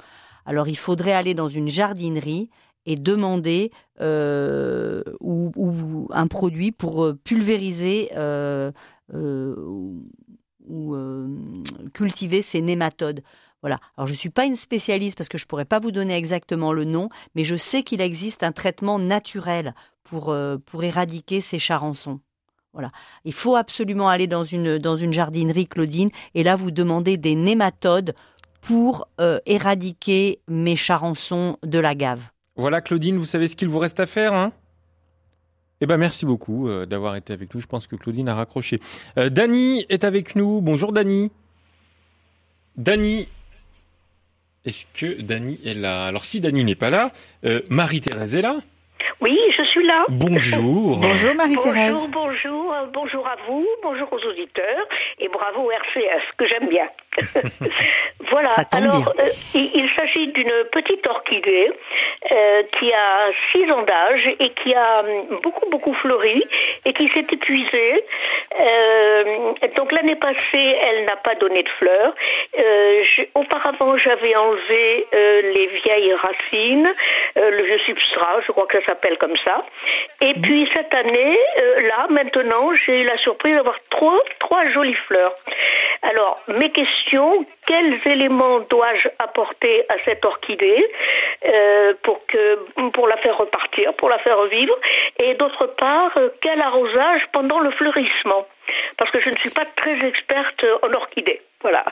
Alors il faudrait aller dans une jardinerie et demander euh, ou, un produit pour euh, pulvériser euh, ou, cultiver ces nématodes. Voilà. Alors je suis pas une spécialiste parce que je pourrais pas vous donner exactement le nom, mais je sais qu'il existe un traitement naturel pour pour éradiquer ces charançons. Voilà. Il faut absolument aller dans une dans une jardinerie, Claudine, et là vous demandez des nématodes pour éradiquer mes charançons de la gave. Voilà Claudine, vous savez ce qu'il vous reste à faire, hein? Eh ben merci beaucoup euh, d'avoir été avec nous. Je pense que Claudine a raccroché. Euh, Dany est avec nous. Bonjour Dany. Dany. Est-ce que Dany est là? Alors si Dany n'est pas là, euh, Marie-Thérèse est là. Oui, je suis là. Bonjour. Bonjour Marie-Thérèse. Bonjour, bonjour, euh, bonjour à vous, bonjour aux auditeurs et bravo au RCF que j'aime bien. voilà. Alors, euh, il, il s'agit d'une petite orchidée euh, qui a six ans d'âge et qui a hum, beaucoup beaucoup fleuri et qui s'est épuisée. Euh, donc l'année passée, elle n'a pas donné de fleurs. Auparavant, j'avais enlevé les vieilles racines, le vieux substrat, je crois que ça s'appelle comme ça. Et puis cette année, là, maintenant, j'ai eu la surprise d'avoir trois, trois jolies fleurs. Alors, mes questions, quels éléments dois-je apporter à cette orchidée euh, pour, que, pour la faire repartir, pour la faire revivre Et d'autre part, euh, quel arrosage pendant le fleurissement? Parce que je ne suis pas très experte en orchidées. Voilà.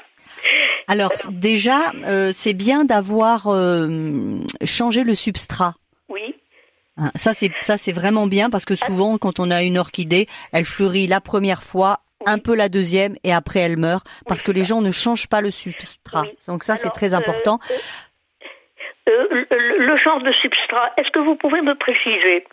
Alors déjà, euh, c'est bien d'avoir euh, changé le substrat. Oui. Hein, Ça c'est ça c'est vraiment bien parce que souvent quand on a une orchidée, elle fleurit la première fois, un peu la deuxième et après elle meurt parce que les gens ne changent pas le substrat. Donc ça c'est très important. Euh, le, le genre de substrat, est-ce que vous pouvez me préciser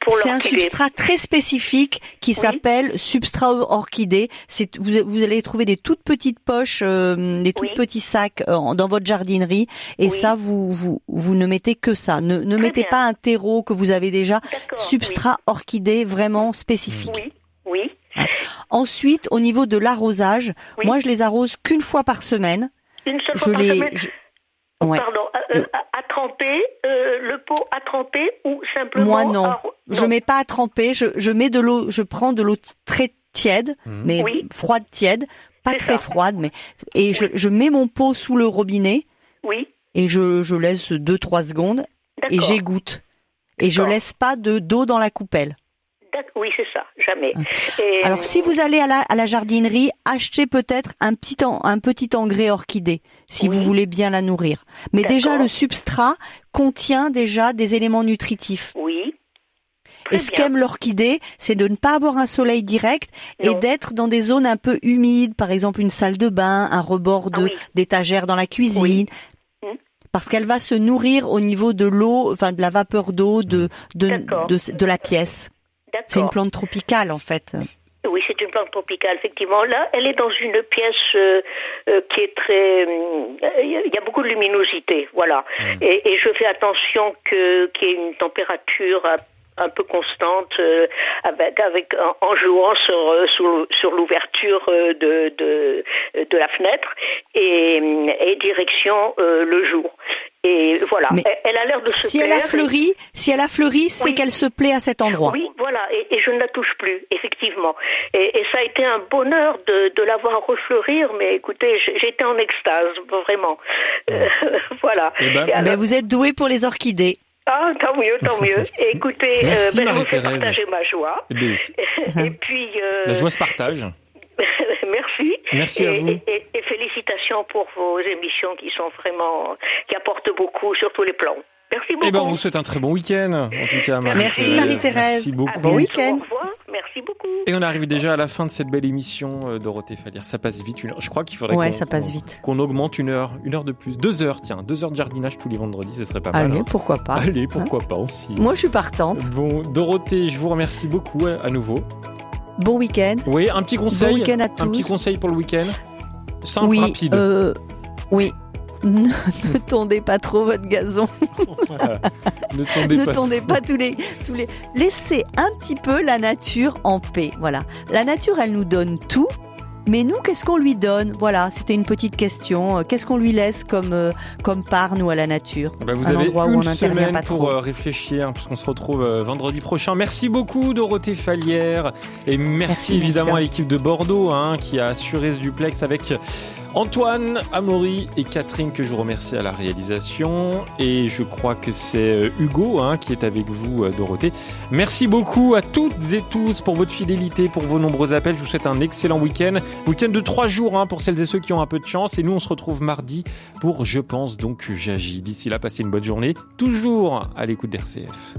pour C'est un substrat très spécifique qui s'appelle substrat orchidée. C'est vous, vous allez trouver des toutes petites poches, euh, des tout petits sacs euh, dans votre jardinerie et ça vous, vous vous ne mettez que ça. Ne, ne mettez pas un terreau que vous avez déjà. Substrat orchidée vraiment spécifique. Ensuite, au niveau de l'arrosage, moi je les arrose qu'une fois par semaine. Une seule Je fois par les semaine je- Ouais. Pardon, à, euh, à- à tremper, euh, le pot à tremper ou simplement Moi non, à- je mets pas à tremper. Je, je mets de l'eau, je prends de l'eau très tiède, mais Oui. froide tiède, pas très froide, mais et je, je mets mon pot sous le robinet Oui. et je, je laisse deux trois secondes et j'égoutte et je laisse pas de d'eau dans la coupelle. Oui, c'est ça, jamais. Et, Alors si vous allez à la, à la jardinerie, achetez peut-être un petit en- un petit engrais orchidée si vous voulez bien la nourrir. Mais déjà le substrat contient déjà des éléments nutritifs. Oui. Et ce qu'aime l'orchidée, c'est de ne pas avoir un soleil direct et d'être dans des zones un peu humides, par exemple une salle de bain, un rebord Ah d'étagère dans la cuisine. Parce qu'elle va se nourrir au niveau de l'eau, enfin de la vapeur d'eau de de, de de la pièce. C'est une plante tropicale en fait. Oui, c'est une plante tropicale, effectivement. Là, elle est dans une pièce euh, euh, qui est très... hum, Il y a- il y a beaucoup de luminosité, voilà. Et, et je fais attention que qu'il y ait une température un, un peu constante euh, avec, avec en, en jouant sur, euh, sur, sur l'ouverture euh, de, de, de la fenêtre et, et direction euh, le jour. Et voilà, Mais elle, elle a l'air de se Si elle a plaire. fleuri, si elle a fleuri, c'est qu'elle se plaît à cet endroit. Oui, et, je ne la touche plus, effectivement. Et, et ça a été un bonheur de, de la voir refleurir, mais écoutez, j'étais en extase, vraiment. Euh, voilà. Eh ben, Et alors- Ben, vous êtes doué pour les orchidées. ah, tant mieux, tant mieux. Et écoutez, Merci, ben, je vous fais partager ma joie. Eh et puis, euh, La joie se partage. merci. Merci à et, vous. Et, et- et félicitations pour vos émissions qui sont vraiment, qui apportent beaucoup sur tous les plans. Merci beaucoup. Eh ben, on vous souhaite un très bon week-end, en tout cas, Marie-Thérèse. Merci Marie-Thérèse. Merci beaucoup. Bon week-end. Au revoir. Merci beaucoup. Et on arrive déjà à la fin de cette belle émission, euh, Dorothée Fallière. Ça passe vite, une heure. Je crois qu'il faudrait Ouais, qu'on- ça passe qu'on- vite. qu'on augmente une heure, une heure de plus. Deux heures, tiens, deux heures de jardinage tous les vendredis, ce serait pas mal. Allez, hein. pourquoi pas. Allez, pourquoi pas aussi. Moi, je suis partante. Bon, Dorothée, je vous remercie beaucoup euh, à nouveau. Bon week-end. Oui, un petit conseil. Bon week-end à Un tous. petit conseil pour le week-end. Simple, oui, rapide. euh, oui. Ne, tondez pas trop votre gazon. Ne tondez ne pas. tondez pas tous les, tous les. Laissez un petit peu la nature en paix. Voilà. La nature, elle nous donne tout. Mais nous, qu'est-ce qu'on lui donne? Voilà, c'était une petite question. Euh, Qu'est-ce qu'on lui laisse comme, euh, comme part, nous, à la nature? Bah, vous Un avez endroit où on n'intervient pas pour trop. euh, réfléchir, puisqu'on se retrouve euh, vendredi prochain. Merci beaucoup Dorothée Fallière et merci, Merci, évidemment à l'équipe de Bordeaux hein, qui a assuré ce duplex avec Antoine, Amaury et Catherine que je vous remercie à la réalisation et je crois que c'est euh, Hugo hein, qui est avec vous euh, Dorothée. Merci beaucoup à toutes et tous pour votre fidélité, pour vos nombreux appels. Je vous souhaite un excellent week-end. Week-end de trois jours hein, pour celles et ceux qui ont un peu de chance et nous on se retrouve mardi pour Je pense donc j'agis. D'ici là, passez une bonne journée, toujours à l'écoute d'RCF.